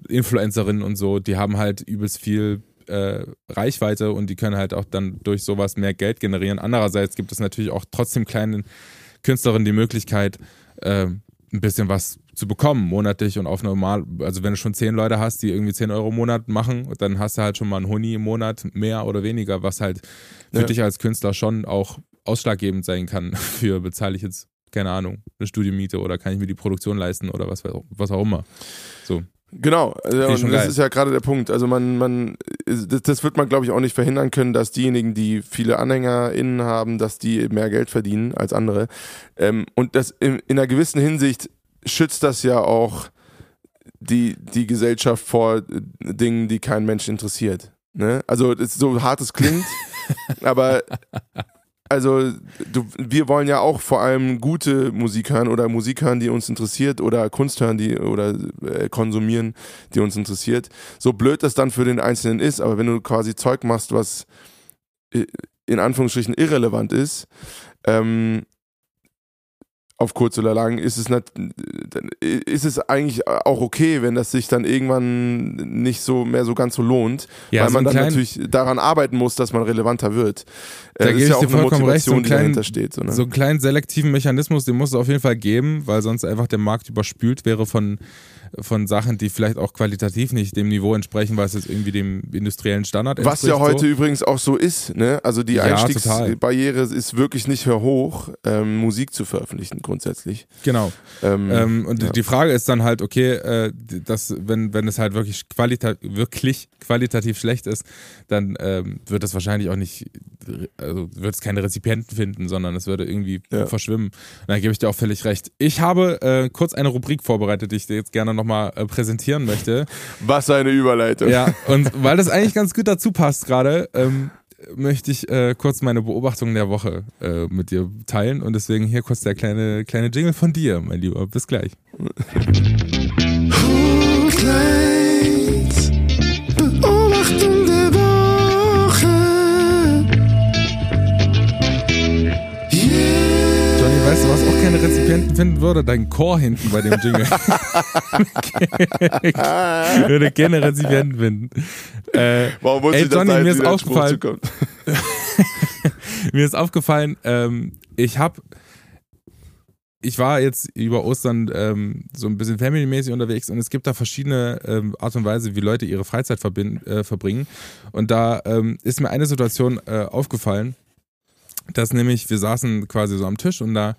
Influencerinnen und so, die haben halt übelst viel äh, Reichweite und die können halt auch dann durch sowas mehr Geld generieren. Andererseits gibt es natürlich auch trotzdem kleinen Künstlerinnen die Möglichkeit, äh, ein bisschen was zu bekommen, monatlich und auf normal, also wenn du schon zehn Leute hast, die irgendwie zehn Euro im Monat machen, dann hast du halt schon mal einen Huni im Monat, mehr oder weniger, was halt für ja. dich als Künstler schon auch ausschlaggebend sein kann für bezahle ich jetzt, keine Ahnung, eine Studiomiete oder kann ich mir die Produktion leisten oder was, was auch immer. So. Genau, also, und das ist ja gerade der Punkt. Also man, man, das, das wird man, glaube ich, auch nicht verhindern können, dass diejenigen, die viele AnhängerInnen haben, dass die mehr Geld verdienen als andere. Ähm, und das in, in einer gewissen Hinsicht schützt das ja auch die, die Gesellschaft vor Dingen, die kein Mensch interessiert. Ne? Also so hart es klingt, aber also du, wir wollen ja auch vor allem gute Musik hören oder Musik hören, die uns interessiert oder Kunst hören, die oder äh, konsumieren, die uns interessiert. So blöd das dann für den Einzelnen ist, aber wenn du quasi Zeug machst, was äh, in Anführungsstrichen irrelevant ist, ähm, auf kurz oder lang ist es, nicht, ist es eigentlich auch okay, wenn das sich dann irgendwann nicht so mehr so ganz so lohnt, ja, weil so man dann natürlich daran arbeiten muss, dass man relevanter wird. Da das ist ja auch eine Motivation, recht, so die kleinen, dahinter steht. So, ne? so einen kleinen selektiven Mechanismus, den muss es auf jeden Fall geben, weil sonst einfach der Markt überspült wäre von von Sachen, die vielleicht auch qualitativ nicht dem Niveau entsprechen, weil es jetzt irgendwie dem industriellen Standard Was ja heute so. übrigens auch so ist, ne? Also die ja, Einstiegsbarriere ist wirklich nicht mehr hoch, ähm, Musik zu veröffentlichen grundsätzlich. Genau. Ähm, ähm, und ja. die Frage ist dann halt, okay, äh, dass, wenn, wenn es halt wirklich, qualita wirklich qualitativ schlecht ist, dann ähm, wird das wahrscheinlich auch nicht, also wird es keine Rezipienten finden, sondern es würde irgendwie ja. verschwimmen. Und da gebe ich dir auch völlig recht. Ich habe äh, kurz eine Rubrik vorbereitet, die ich dir jetzt gerne nochmal äh, präsentieren möchte. Was eine Überleitung. Ja, und weil das eigentlich ganz gut dazu passt gerade, ähm, möchte ich äh, kurz meine Beobachtungen der Woche äh, mit dir teilen und deswegen hier kurz der kleine, kleine Jingle von dir, mein Lieber. Bis gleich. Keine Rezipienten finden würde? Dein Chor hinten bei dem Jingle. würde keine Rezipienten finden. Äh, Warum ey, ich Johnny, das mir ist aufgefallen. mir ist aufgefallen, ähm, ich habe ich war jetzt über Ostern ähm, so ein bisschen family-mäßig unterwegs und es gibt da verschiedene ähm, Art und Weise, wie Leute ihre Freizeit äh, verbringen. Und da ähm, ist mir eine Situation äh, aufgefallen, dass nämlich, wir saßen quasi so am Tisch und da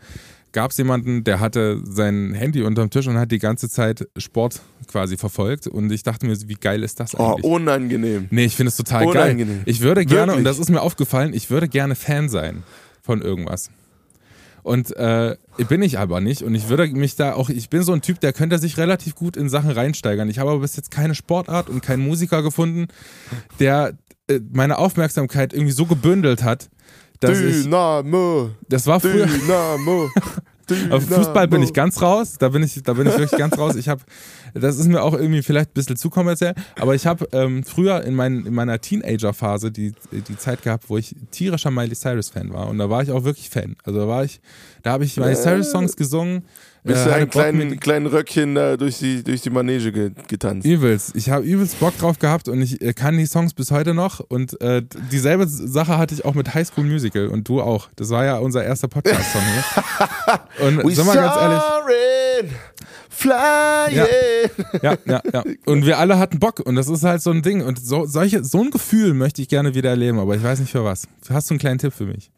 gab es jemanden, der hatte sein Handy unterm Tisch und hat die ganze Zeit Sport quasi verfolgt. Und ich dachte mir, wie geil ist das Oh, eigentlich? unangenehm. Nee, ich finde es total Unangenehm. geil. Ich würde gerne, und Wirklich? das ist mir aufgefallen, ich würde gerne Fan sein von irgendwas. Und äh, bin ich aber nicht. Und ich würde mich da auch, ich bin so ein Typ, der könnte sich relativ gut in Sachen reinsteigern. Ich habe aber bis jetzt keine Sportart und keinen Musiker gefunden, der äh, meine Aufmerksamkeit irgendwie so gebündelt hat, dass ich. Dynamo. Das war früher. Dynamo. Auf Fußball bin ich ganz raus, da bin ich, da bin ich wirklich ganz raus. Ich habe, das ist mir auch irgendwie vielleicht ein bisschen zu kommerziell, aber ich habe ähm, früher in, mein, in meiner Teenager-Phase die, die Zeit gehabt, wo ich tierischer Miley Cyrus-Fan war und da war ich auch wirklich Fan. Also da war ich, da habe ich Miley Cyrus-Songs gesungen. Bist äh, du Bock mit- kleinen, kleinen Röckchen da durch die, durch die Manege ge getanzt? Übelst. Ich habe übelst Bock drauf gehabt und ich äh, kann die Songs bis heute noch. Und äh, dieselbe Sache hatte ich auch mit High School Musical und du auch. Das war ja unser erster Podcast-Song hier. Und We sag mal ganz ehrlich. soaring, flying. Ja, ja, ja. Und wir alle hatten Bock und das ist halt so ein Ding. Und so, solche, so ein Gefühl möchte ich gerne wieder erleben, aber ich weiß nicht für was. Hast du einen kleinen Tipp für mich?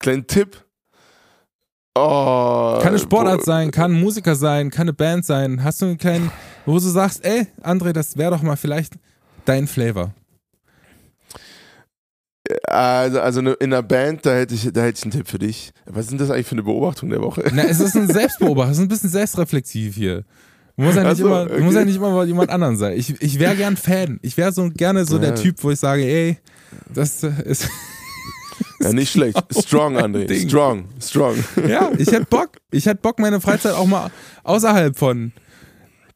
Kleinen Tipp. Oh, Kann eine Sportart sein, kann ein Musiker sein, kann eine Band sein. Hast du einen kleinen, wo du sagst, ey, André, das wäre doch mal vielleicht dein Flavor. Also, also eine- in einer Band, da hätte, ich, da hätte ich einen Tipp für dich. Was ist denn das eigentlich für eine Beobachtung der Woche? Na, es ist ein Selbstbeobachter, es ist ein bisschen selbstreflexiv hier. Du musst ja nicht, so, immer, okay. musst ja nicht immer jemand anderen sein. Ich, ich wäre gern Fan. Ich wäre so gerne so der Ja. Typ, wo ich sage, ey, das ist. Ja, nicht schlecht. Strong, André. Ding. Strong, strong. Ja, ich hätte Bock. Ich hätte Bock, meine Freizeit auch mal außerhalb von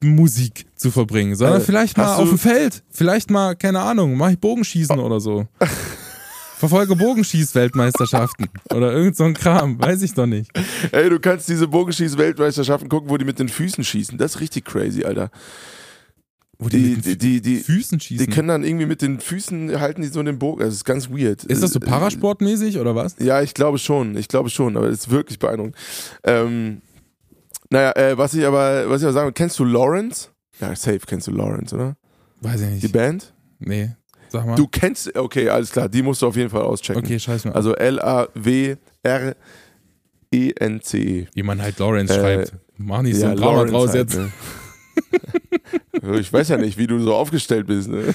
Musik zu verbringen, sondern Äh, vielleicht mal auf dem Feld. Vielleicht mal, keine Ahnung, mache ich Bogenschießen oder so. Verfolge Bogenschieß-Weltmeisterschaften oder irgend so ein Kram, weiß ich doch nicht. Ey, du kannst diese Bogenschieß-Weltmeisterschaften gucken, wo die mit den Füßen schießen. Das ist richtig crazy, Alter. Wo Die, mit die, den die, die, Füßen die schießen. können dann irgendwie mit den Füßen halten die so den Bogen. Das ist ganz weird. ist das so Äh, Parasportmäßig oder was? Ja, ich glaube schon. Ich glaube schon, aber das ist wirklich beeindruckend. Ähm, naja, äh, was ich aber, was ich aber sagen will, kennst du Lawrence? Ja, safe kennst du Lawrence, oder? Weiß ich Die nicht. Band? Nee. Sag mal. Du kennst, okay, alles klar, die musst du auf jeden Fall auschecken. okay, scheiß mal. Also L-A-W-R-E-N-C-E. Wie man halt Lawrence Äh, schreibt. Mach nicht so ein Drama Lawrence draus halt, jetzt. ne? ich weiß ja nicht, wie du so aufgestellt bist. Ne?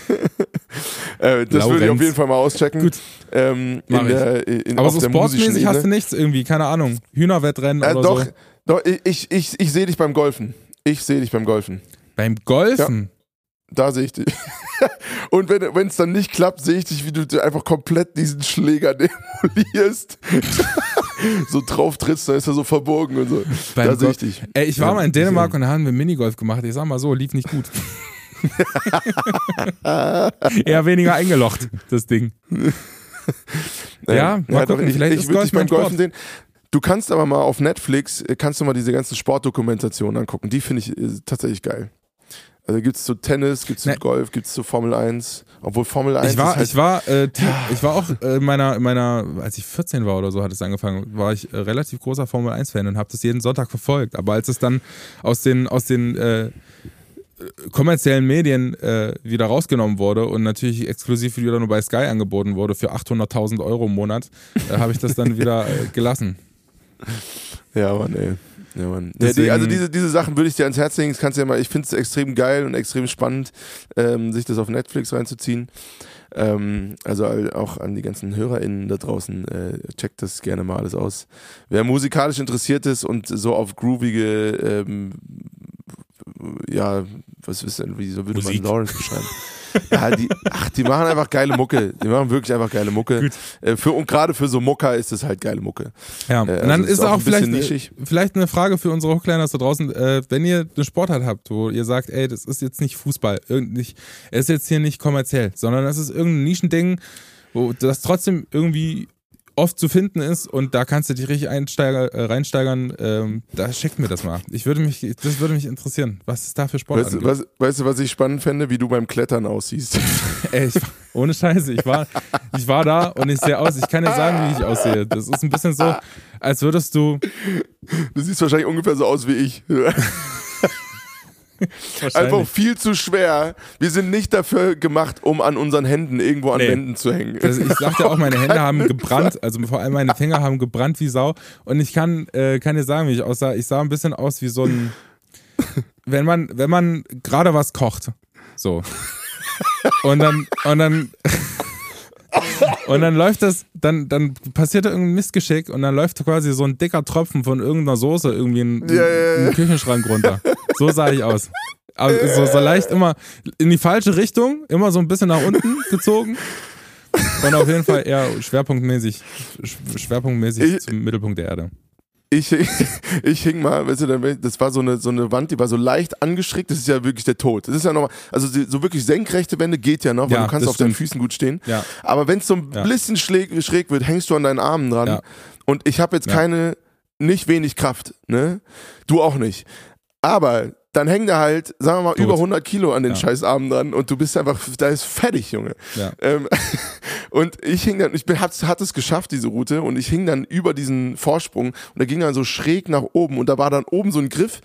äh, das würde ich auf jeden Fall mal auschecken. Gut. Ähm, in der, in, Aber so sportmäßig hast du nichts irgendwie, keine Ahnung. Hühnerwettrennen Äh, oder doch, so. doch, ich, ich, ich sehe dich beim Golfen. Ich sehe dich beim Golfen. Beim Golfen. Da sehe ich dich. Und wenn es dann nicht klappt, sehe ich dich, wie du einfach komplett diesen Schläger demolierst. So drauf trittst, dann ist er so verborgen und so. Beim da ich Gol- dich. Ey, ich war Ja, mal in Dänemark und da haben wir Minigolf gemacht. Ich sag mal so, lief nicht gut. Eher weniger eingelocht, das Ding. Ja, mal gucken, ich, vielleicht ich ist würde Golf dich beim. Golfen sehen. Du kannst aber mal auf Netflix, äh, kannst du mal diese ganzen Sportdokumentationen angucken. Die finde ich äh, tatsächlich geil. Also gibt es zu Tennis, gibt es zu Ne. Golf, gibt es zu Formel 1. Obwohl Formel 1 Ich war, ist halt ich war, äh, Team, ich war auch äh, in meiner, in meiner, als ich 14 war oder so, hat es angefangen, war ich äh, relativ großer Formel 1-Fan und habe das jeden Sonntag verfolgt. Aber als es dann aus den, aus den äh, kommerziellen Medien äh, wieder rausgenommen wurde und natürlich exklusiv wieder nur bei Sky angeboten wurde für 800.000 Euro im Monat, äh, habe ich das dann wieder äh, gelassen. Ja, Mann, ey. Ja, Mann. Ja, die, also diese, diese Sachen würde ich dir ans Herz legen. Das kannst du ja mal, ich finde es extrem geil und extrem spannend, ähm, sich das auf Netflix reinzuziehen. Ähm, also auch an die ganzen HörerInnen da draußen, äh, checkt das gerne mal alles aus. Wer musikalisch interessiert ist und so auf groovige, ähm, ja, was ist denn, wie so würde Musik. man Lawrence beschreiben? ja, die, ach, die machen einfach geile Mucke. Die machen wirklich einfach geile Mucke. Äh, für, und gerade für so Mucker ist es halt geile Mucke. Ja, Äh, und dann also es ist ist auch auch vielleicht, nischig. vielleicht eine Frage für unsere Hochkleiners da draußen. Äh, wenn ihr eine Sportart habt, wo ihr sagt, ey, das ist jetzt nicht Fußball, nicht, es ist jetzt hier nicht kommerziell, sondern das ist irgendein Nischending, wo das trotzdem irgendwie oft zu finden ist und da kannst du dich richtig äh, reinsteigern, ähm, da schickt mir das mal. Ich würde mich, das würde mich interessieren, was es da für Weißt, Sportarten du, was, weißt du, was ich spannend fände, wie du beim Klettern aussiehst? Ey, ich, ohne Scheiße, ich war, ich war da und ich sehe aus, ich kann dir sagen, wie ich aussehe. Das ist ein bisschen so, als würdest du Du siehst wahrscheinlich ungefähr so aus wie ich. Einfach viel zu schwer. Wir sind nicht dafür gemacht, um an unseren Händen irgendwo an Nee. Wänden zu hängen. Also ich sagte auch, meine Hände haben gebrannt, also vor allem meine Finger haben gebrannt wie Sau. Und ich kann, äh, kann dir sagen, wie ich aussah. Ich sah ein bisschen aus wie so ein, wenn man, wenn man gerade was kocht. So. Und dann, und dann, und dann läuft das, dann, dann passiert da irgendein Missgeschick und dann läuft quasi so ein dicker Tropfen von irgendeiner Soße irgendwie in, Ja, ja, in den Küchenschrank runter. So sah ich aus. Aber so, so leicht immer in die falsche Richtung, immer so ein bisschen nach unten gezogen. Und auf jeden Fall eher schwerpunktmäßig, sch- schwerpunktmäßig Ich- zum Mittelpunkt der Erde. Ich, ich hing mal, weißt du, das war so eine, so eine Wand, die war so leicht angeschrägt, das ist ja wirklich der Tod. Das ist ja nochmal, also so wirklich senkrechte Wände geht ja noch, weil Ja, du kannst auf deinen. Füßen gut stehen. Ja. Aber wenn es so ein Ja. bisschen schräg, schräg wird, hängst du an deinen Armen dran. Und ich habe jetzt keine, nicht wenig Kraft, ne? Du auch nicht. Aber dann hängen da halt, sagen wir mal, Tot. über 100 Kilo an den scheiß Armen dran und du bist einfach, da ist fertig, Junge. Ja. Ähm, und ich hing dann, ich bin, hat, hat es geschafft, diese Route, und ich hing dann über diesen Vorsprung. Und der ging dann so schräg nach oben. Und da war dann oben so ein Griff.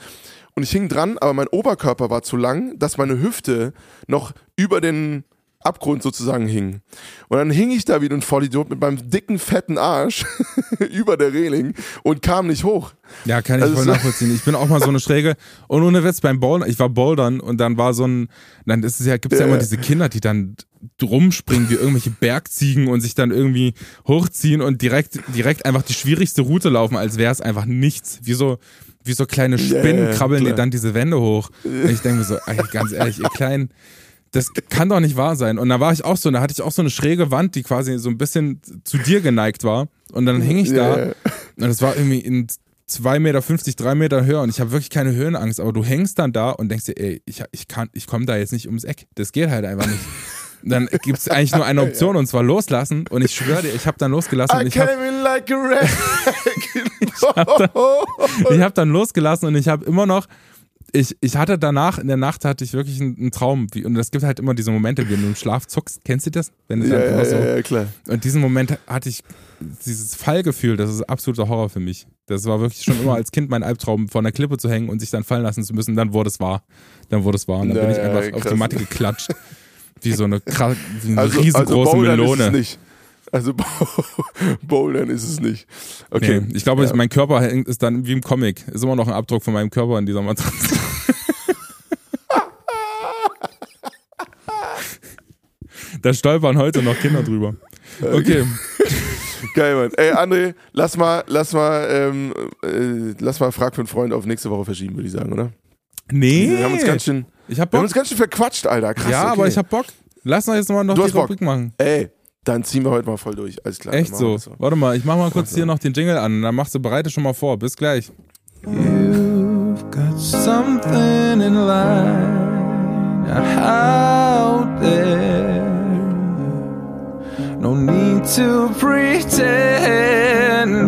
Und ich hing dran, aber mein Oberkörper war zu lang, dass meine Hüfte noch über den Abgrund sozusagen hing. Und dann hing ich da wie ein Vollidiot mit meinem dicken, fetten Arsch über der Reling und kam nicht hoch. Ja, kann ich Also voll nachvollziehen. Ich bin auch mal so eine Schräge. Und ohne Witz beim Bouldern, ich war Bouldern und dann war so ein, dann ist es ja, gibt's ja Ja, immer diese Kinder, die dann rumspringen wie irgendwelche Bergziegen und sich dann irgendwie hochziehen und direkt, direkt einfach die schwierigste Route laufen, als wäre es einfach nichts. Wie so, wie so kleine Spinnen ja, krabbeln die klar. dann diese Wände hoch. Und ich denke mir so, ey, ganz ehrlich, ihr kleinen, das kann doch nicht wahr sein. Und da war ich auch so, da hatte ich auch so eine schräge Wand, die quasi so ein bisschen zu dir geneigt war. Und dann hing ich da Ja, ja. und es war irgendwie in 2,50 Meter, 3 Meter Höhe und ich habe wirklich keine Höhenangst, aber du hängst dann da und denkst dir, ey, ich, ich, kann, ich komme da jetzt nicht ums Eck. Das geht halt einfach nicht. Und dann gibt es eigentlich nur eine Option und zwar loslassen. Und ich schwöre dir, ich habe dann losgelassen und I ich habe came in like a wreck. ich hab dann losgelassen und ich habe immer noch, ich, ich hatte danach, in der Nacht hatte ich wirklich einen, einen Traum. Wie, und es gibt halt immer diese Momente, wenn du im Schlaf zuckst. Kennst du das? Wenn ja, ja, so, ja, ja, klar. Und diesen Moment hatte ich, dieses Fallgefühl, das ist absoluter Horror für mich. Das war wirklich schon immer als Kind mein Albtraum, vor einer Klippe zu hängen und sich dann fallen lassen zu müssen. Dann wurde es wahr. Dann wurde es wahr. Und dann bin ich Ja, einfach ja, auf die. Matte geklatscht. Wie so eine, wie eine Also, also riesengroße Bouldern ist es Melone. nicht. Also Bouldern ist es nicht. Okay. Nee, ich glaube, Ja. mein Körper ist dann wie im Comic. Ist immer noch ein Abdruck von meinem Körper in dieser Matratze. da stolpern heute noch Kinder drüber. Okay. Geil, Mann. Ey, André, lass mal, lass mal, ähm, äh, lass mal Frag für einen Freund auf nächste Woche verschieben, würde ich sagen, oder? Nee. Wir haben uns ganz schön, ich hab wir haben Bock. uns ganz schön verquatscht, Alter. Krass. ja, okay. aber ich hab Bock. Lass uns jetzt mal noch Du die hast Bock. Rubrik machen. Ey, dann ziehen wir heute mal voll durch. Alles klar. Echt so. das Warte mal, ich mach mal kurz so. hier noch den Jingle an. Dann machst du bereite schon mal vor. Bis gleich. You've got something in line out there. No need to pretend.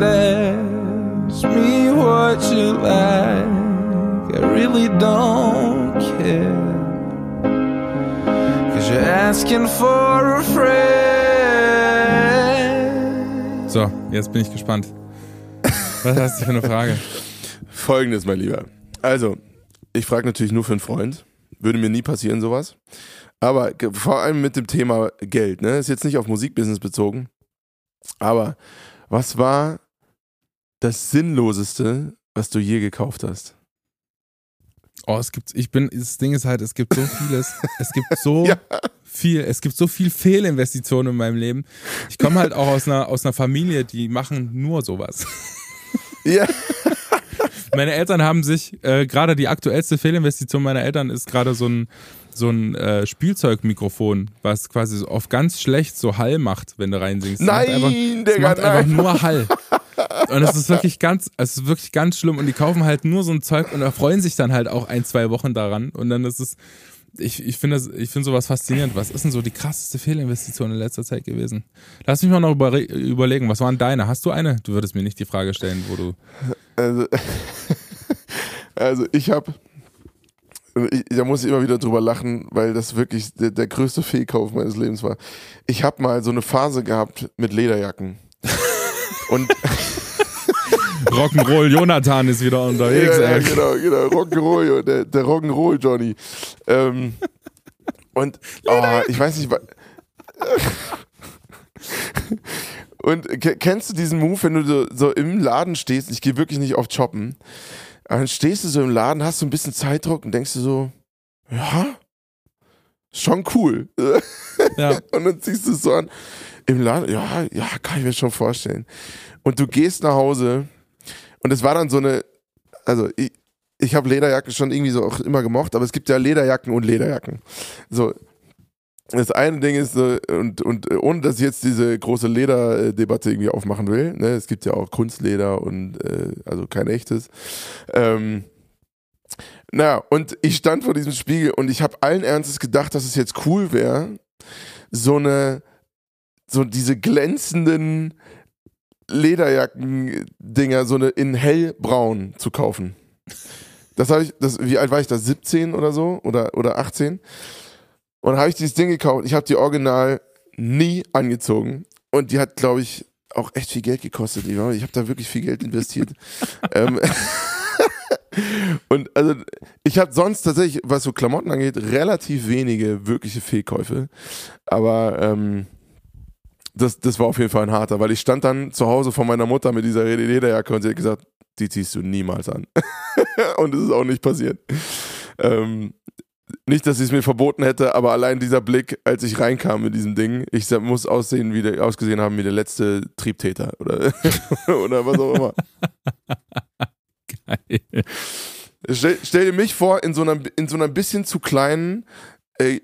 Ask me what you like. I really don't care. Cause you're asking for a friend. Jetzt bin ich gespannt. Was hast du für eine Frage? Folgendes, mein Lieber. Also, ich frage natürlich nur für einen Freund. Würde mir nie passieren, sowas. Aber vor allem mit dem Thema Geld, ne? Ist jetzt nicht auf Musikbusiness bezogen. Aber was war das Sinnloseste, was du je gekauft hast? Oh, es gibt, ich bin, das Ding ist halt, es gibt so vieles. Es gibt so Ja. viel, es gibt so viel Fehlinvestitionen in meinem Leben. Ich komme halt auch aus einer, aus einer Familie, die machen nur sowas. Ja. Meine Eltern haben sich, äh, gerade die aktuellste Fehlinvestition meiner Eltern ist gerade so ein, so ein äh, Spielzeugmikrofon, was quasi so auf ganz schlecht so Hall macht, wenn du reinsingst. Macht Nein, einfach, Digga, macht einfach nur Hall. Und es ist wirklich ganz, es ist wirklich ganz schlimm. Und die kaufen halt nur so ein Zeug und erfreuen sich dann halt auch ein, zwei Wochen daran. Und dann ist es, ich, ich finde ich finde sowas faszinierend. Was ist denn so die krasseste Fehlinvestition in letzter Zeit gewesen? Lass mich mal noch über, überlegen, was waren deine? Hast du eine? Du würdest mir nicht die Frage stellen, wo du. Also, also ich habe, da muss ich immer wieder drüber lachen, weil das wirklich der, der größte Fehlkauf meines Lebens war. Ich habe mal so eine Phase gehabt mit Lederjacken. Und Rock'n'Roll Jonathan ist wieder unterwegs, ja, ja, ey. genau, genau. Rock'n'Roll, der, der Rock'n'Roll Johnny. Ähm, und oh, ich weiß nicht, und ke- kennst du diesen Move, wenn du so, so im Laden stehst? Ich gehe wirklich nicht oft shoppen. Dann stehst du so im Laden, hast so ein bisschen Zeitdruck und denkst du so, ja, schon cool. Ja. Und dann ziehst du es so an. Im Laden, ja, ja, kann ich mir schon vorstellen. Und du gehst nach Hause und es war dann so eine, also ich, ich habe Lederjacken schon irgendwie so auch immer gemocht, aber es gibt ja Lederjacken und Lederjacken. So, das eine Ding ist, so, und, und äh, ohne dass ich jetzt diese große Lederdebatte irgendwie aufmachen will, ne, es gibt ja auch Kunstleder und äh, also kein echtes. Ähm, na, und ich stand vor diesem Spiegel und ich habe allen Ernstes gedacht, dass es jetzt cool wäre, so eine, so diese glänzenden Lederjacken-Dinger, so eine in hellbraun zu kaufen. Das habe ich, das, wie alt war ich da? 17 oder so? Oder, oder 18? Und habe ich dieses Ding gekauft. Ich habe die original nie angezogen. Und die hat, glaube ich, auch echt viel Geld gekostet. Ich habe da wirklich viel Geld investiert. ähm, und also ich habe sonst tatsächlich, was so Klamotten angeht, relativ wenige wirkliche Fehlkäufe. Aber ähm, das, das war auf jeden Fall ein harter, weil ich stand dann zu Hause von meiner Mutter mit dieser Lederjacke und sie hat gesagt, die ziehst du niemals an. und es ist auch nicht passiert. Ähm, nicht, dass sie es mir verboten hätte, aber allein dieser Blick, als ich reinkam mit diesem Ding, ich muss aussehen, wie der, ausgesehen haben wie der letzte Triebtäter oder, oder was auch immer. Stell, stell dir mich vor, in so einer, in so einer bisschen zu kleinen, äh,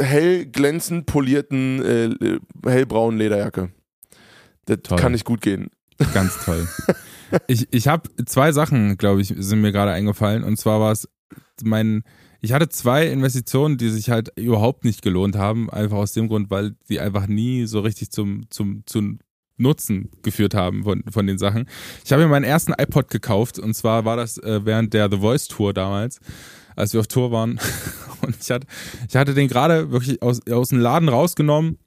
hell glänzend polierten, äh, hellbraunen Lederjacke. Das Toll. kann nicht gut gehen. Ganz toll. Ich, ich habe zwei Sachen, glaube ich, sind mir gerade eingefallen. Und zwar war es mein, ich hatte zwei Investitionen, die sich halt überhaupt nicht gelohnt haben. Einfach aus dem Grund, weil die einfach nie so richtig zum, zum, zum Nutzen geführt haben von, von den Sachen. Ich habe mir meinen ersten iPod gekauft und zwar war das äh, während der The Voice Tour damals, als wir auf Tour waren. Und ich hatte, ich hatte den gerade wirklich aus, aus dem Laden rausgenommen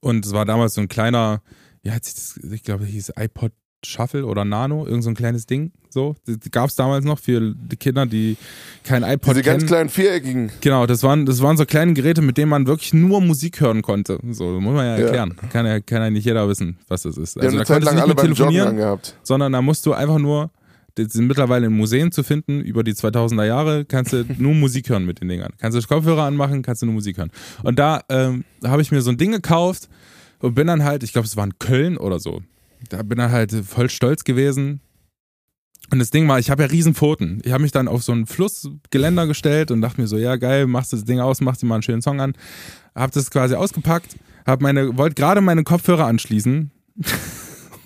und es war damals so ein kleiner, wie hat sich das, ich glaube, hieß iPod Shuffle oder Nano, irgend so ein kleines Ding. So, gab es damals noch für die Kinder, die kein iPod Diese ganz kennen. kleinen viereckigen. Genau, das waren, das waren so kleine Geräte, mit denen man wirklich nur Musik hören konnte. So, muss man ja Ja. erklären. Kann ja, kann ja nicht jeder wissen, was das ist. Also, da eine Zeit konntest du nicht alle telefonieren, angehabt. sondern da musst du einfach nur, die sind mittlerweile in Museen zu finden, über die 2000er Jahre, kannst du nur Musik hören mit den Dingern. Kannst du Kopfhörer anmachen, kannst du nur Musik hören. Und da ähm, habe ich mir so ein Ding gekauft und bin dann halt, ich glaube, es war in Köln oder so. Da bin dann halt voll stolz gewesen. Und das Ding war, ich habe ja riesen Pfoten. Ich habe mich dann auf so ein Flussgeländer gestellt und dachte mir so, ja geil, machst du das Ding aus, machst dir mal einen schönen Song an. Hab das quasi ausgepackt, hab meine, wollte gerade meine Kopfhörer anschließen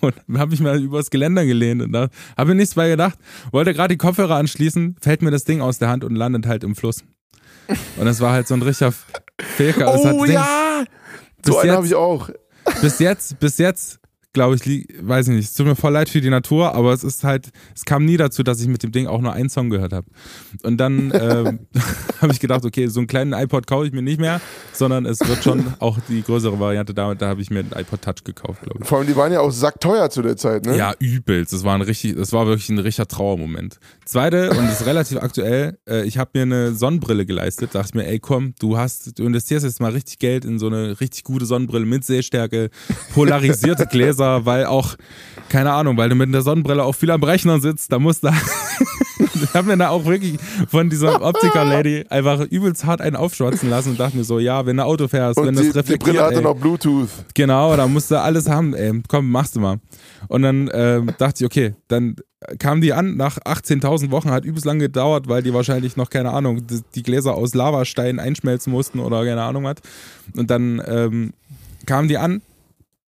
und habe mich mal übers Geländer gelehnt und da habe mir nichts bei gedacht. Wollte gerade die Kopfhörer anschließen, fällt mir das Ding aus der Hand und landet halt im Fluss. Und es war halt so ein richtiger Fehlkauf. Oh ja! So einen habe ich auch. bis jetzt, bis jetzt, glaube ich, weiß ich nicht, es tut mir voll leid für die Natur, aber es ist halt, es kam nie dazu, dass ich mit dem Ding auch nur einen Song gehört habe. Und dann ähm, habe ich gedacht, okay, so einen kleinen iPod kaufe ich mir nicht mehr, sondern es wird schon auch die größere Variante damit, da habe ich mir einen iPod Touch gekauft, glaube ich. Vor allem, die waren ja auch sackteuer zu der Zeit, ne? Ja, übelst. Das war ein richtig, das war wirklich ein richtiger Trauermoment. Zweite, und das ist relativ aktuell, äh, ich habe mir eine Sonnenbrille geleistet, dachte mir, ey komm, du hast, du investierst jetzt mal richtig Geld in so eine richtig gute Sonnenbrille mit Sehstärke, polarisierte Gläser, weil auch, keine Ahnung, weil du mit der Sonnenbrille auch viel am Rechner sitzt, da musst du. ich habe mir da auch wirklich von dieser Optiker-Lady einfach übelst hart einen aufschwatzen lassen und dachte mir so, ja, wenn du Auto fährst, wenn Und das die, die reflektiert, Brille hatte ey, noch Bluetooth. Genau, da musst du alles haben, ey. Komm, machst du mal. Und dann ähm, dachte ich, okay, dann kam die an, nach 18.000 Wochen, hat übelst lang gedauert, weil die wahrscheinlich noch, keine Ahnung, die, die Gläser aus Lavastein einschmelzen mussten oder keine Ahnung was. Und dann ähm, kam die an.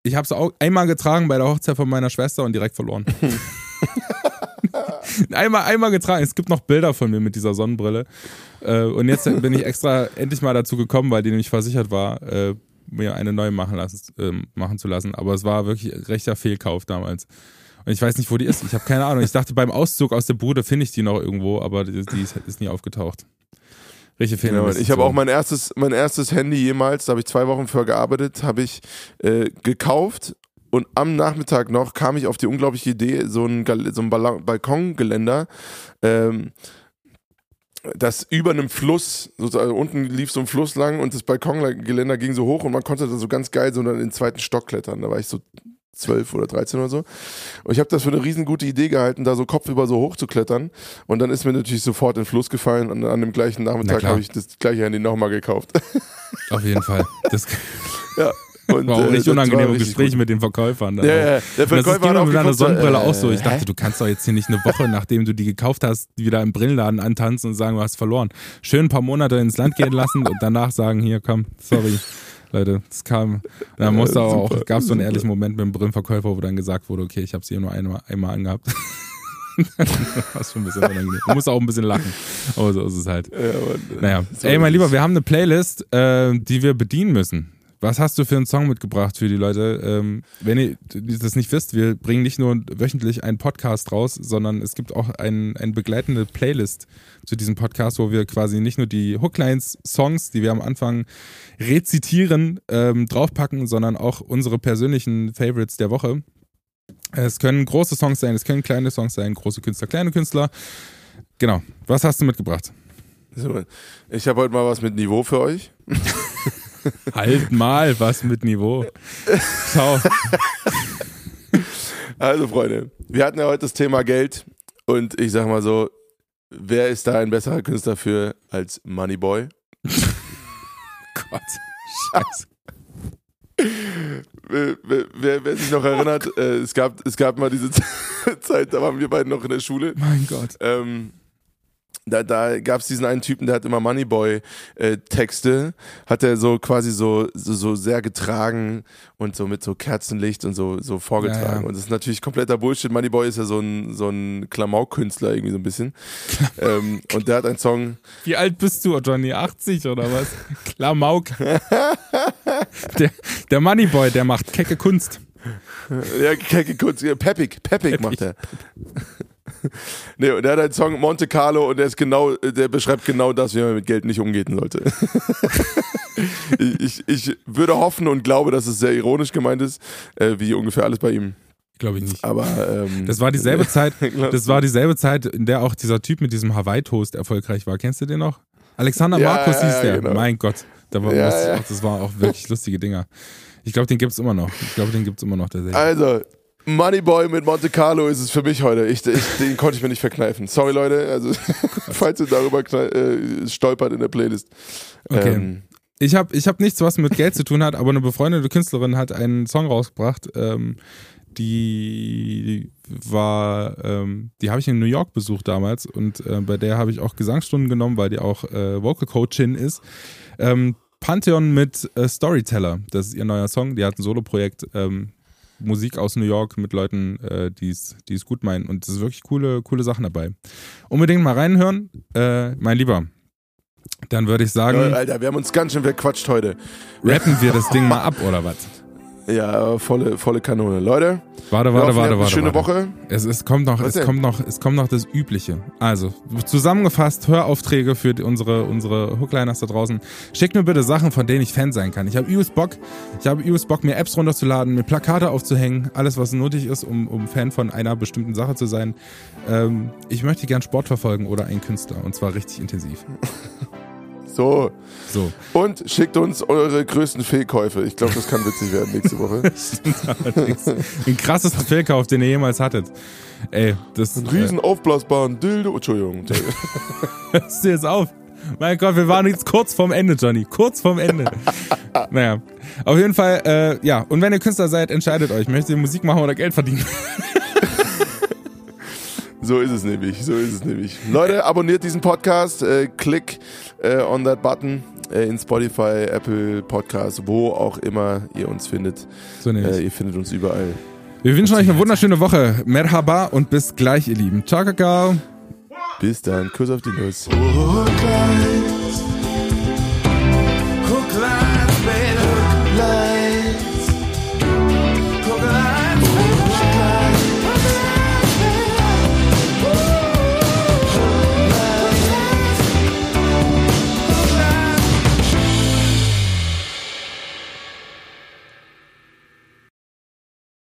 Ich habe sie auch einmal getragen bei der Hochzeit von meiner Schwester und direkt verloren. einmal, einmal getragen. Es gibt noch Bilder von mir mit dieser Sonnenbrille. Äh, und jetzt bin ich extra endlich mal dazu gekommen, weil die nämlich versichert war, äh, mir eine neue machen, lassen, ähm, machen zu lassen. Aber es war wirklich ein rechter Fehlkauf damals. Und ich weiß nicht, wo die ist. Ich habe keine Ahnung. Ich dachte, beim Auszug aus der Bude finde ich die noch irgendwo, aber die, die ist nie aufgetaucht. Richtig Genau, Fehlinvestition. ich habe auch mein erstes, mein erstes Handy jemals, da habe ich zwei Wochen für gearbeitet, habe ich äh, gekauft und am Nachmittag noch kam ich auf die unglaubliche Idee, so ein, so ein Balkongeländer, ähm, das über einem Fluss, sozusagen unten lief so ein Fluss lang und das Balkongeländer ging so hoch und man konnte da so ganz geil so dann in den zweiten Stock klettern. Da war ich so 12 oder 13 oder so. Und ich habe das für eine riesengute Idee gehalten, da so kopfüber so hoch zu klettern. Und dann ist mir natürlich sofort in den Fluss gefallen und an dem gleichen Na Nachmittag klar. habe ich das gleiche Handy nochmal gekauft. Auf jeden Fall. Das ja. Und, war auch äh, nicht das unangenehme Gespräche gut. mit den Verkäufern. Ja, ja, der Und das Verkäufer ist hat auch mit deiner Sonnenbrille äh, auch so. Ich dachte, hä? du kannst doch jetzt hier nicht eine Woche, nachdem du die gekauft hast, wieder im Brillenladen antanzen und sagen, du hast verloren. Schön ein paar Monate ins Land gehen lassen und danach sagen, hier komm, sorry. Leute, das kam, da musste aber auch, gab es so einen ehrlichen Moment mit dem Brillenverkäufer, wo dann gesagt wurde, okay, ich habe sie nur einmal, einmal angehabt. ist schon ein bisschen unangenehm. Muss auch ein bisschen lachen. Aber so ist es halt. Ja, äh, Naja, ey, mein Lieber, es. wir haben eine Playlist, äh, die wir bedienen müssen. Was hast du für einen Song mitgebracht für die Leute? Ähm, wenn ihr das nicht wisst, wir bringen nicht nur wöchentlich einen Podcast raus, sondern es gibt auch ein, eine begleitende Playlist zu diesem Podcast, wo wir quasi nicht nur die Hooklines, Songs, die wir am Anfang rezitieren, ähm, draufpacken, sondern auch unsere persönlichen Favorites der Woche. Es können große Songs sein, es können kleine Songs sein, große Künstler, kleine Künstler. Genau. Was hast du mitgebracht? Ich habe heute mal was mit Niveau für euch. Halt mal was mit Niveau. Ciao. Also, Freunde, wir hatten ja heute das Thema Geld und ich sag mal so, wer ist da ein besserer Künstler für als Moneyboy? Gott. Scheiße. Wer, wer, wer, sich noch erinnert, äh, es, gab, es gab mal diese Zeit, da waren wir beide noch in der Schule. Mein Gott. Ähm, da da gab es diesen einen Typen, der hat immer Moneyboy-Texte, hat er so quasi so, so, so sehr getragen und so mit so Kerzenlicht und so, so vorgetragen. Ja, ja. Und das ist natürlich kompletter Bullshit. Moneyboy ist ja so ein, so ein Klamauk-Künstler irgendwie so ein bisschen. ähm, und der hat einen Song, Wie alt bist du, Johnny? 80 oder was? Klamauk. Der, der Moneyboy, der macht kecke Kunst. Ja, kecke Kunst, ja, Peppig, Peppig macht er. nee, und der hat einen Song Monte Carlo und der ist genau, der beschreibt genau das, wie man mit Geld nicht umgehen sollte. ich, ich, würde hoffen und glaube, dass es sehr ironisch gemeint ist, äh, wie ungefähr alles bei ihm. Glaube ich nicht. Aber ähm, Das war dieselbe Zeit, das war dieselbe Zeit, in der auch dieser Typ mit diesem Hawaii-Toast erfolgreich war. Kennst du den noch? Alexander Ja, Markus ja, hieß der. genau. Mein Gott. Da war, Ja, auch, das waren auch wirklich lustige Dinger. Ich glaube, den gibt's immer noch. Ich glaube, den gibt's immer noch tatsächlich. Also, Moneyboy mit Monte Carlo ist es für mich heute. Ich, ich, den konnte ich mir nicht verkneifen. Sorry, Leute. Also, falls ihr darüber äh, stolpert in der Playlist. Okay. Ähm, Ich habe ich hab nichts, was mit Geld zu tun hat, aber eine befreundete Künstlerin hat einen Song rausgebracht, ähm, die war, ähm, die habe ich in New York besucht damals und äh, bei der habe ich auch Gesangsstunden genommen, weil die auch äh, Vocal Coachin ist. Ähm, Pantheon mit äh, Storyteller, das ist ihr neuer Song. Die hat ein Soloprojekt, ähm, Musik aus New York mit Leuten, äh, die es gut meinen und es ist wirklich coole, coole Sachen dabei. Unbedingt mal reinhören, äh, mein Lieber. Dann würde ich sagen, Alter, wir haben uns ganz schön verquatscht heute. rappen wir das Ding mal ab oder was? Ja, volle, volle Kanone. Leute, Warte, warte, warte, warte. schöne warte. Woche. Es, es kommt noch, Was es denn? kommt noch, es kommt noch das Übliche. Also zusammengefasst Höraufträge für unsere unsere Hookliners da draußen. Schickt mir bitte Sachen, von denen ich Fan sein kann. Ich habe übelst Bock, ich habe übelst Bock, mir Apps runterzuladen, mir Plakate aufzuhängen, alles was nötig ist, um, um Fan von einer bestimmten Sache zu sein. Ähm, ich möchte gern Sport verfolgen oder einen Künstler und zwar richtig intensiv. So. So. Und schickt uns eure größten Fehlkäufe. Ich glaube, das kann witzig werden nächste Woche. Den krassesten Fehlkauf, den ihr jemals hattet. Ey, das. Einen riesen aufblasbaren Dildo. Entschuldigung. Hörst du jetzt auf? Mein Gott, wir waren jetzt kurz vorm Ende, Johnny. Kurz vorm Ende. naja, auf jeden Fall, äh, ja. Und wenn ihr Künstler seid, entscheidet euch. Möchtet ihr Musik machen oder Geld verdienen? So ist es nämlich. So ist es nämlich. Leute, abonniert diesen Podcast. Äh, klick äh, on that button äh, in Spotify, Apple Podcast, wo auch immer ihr uns findet. So. Äh, ihr findet uns überall. wir wünschen euch eine wunderschöne Woche. Merhaba und bis gleich, ihr Lieben. Ciao, Kakao. Bis dann. Kuss auf die Nuss. Hookline,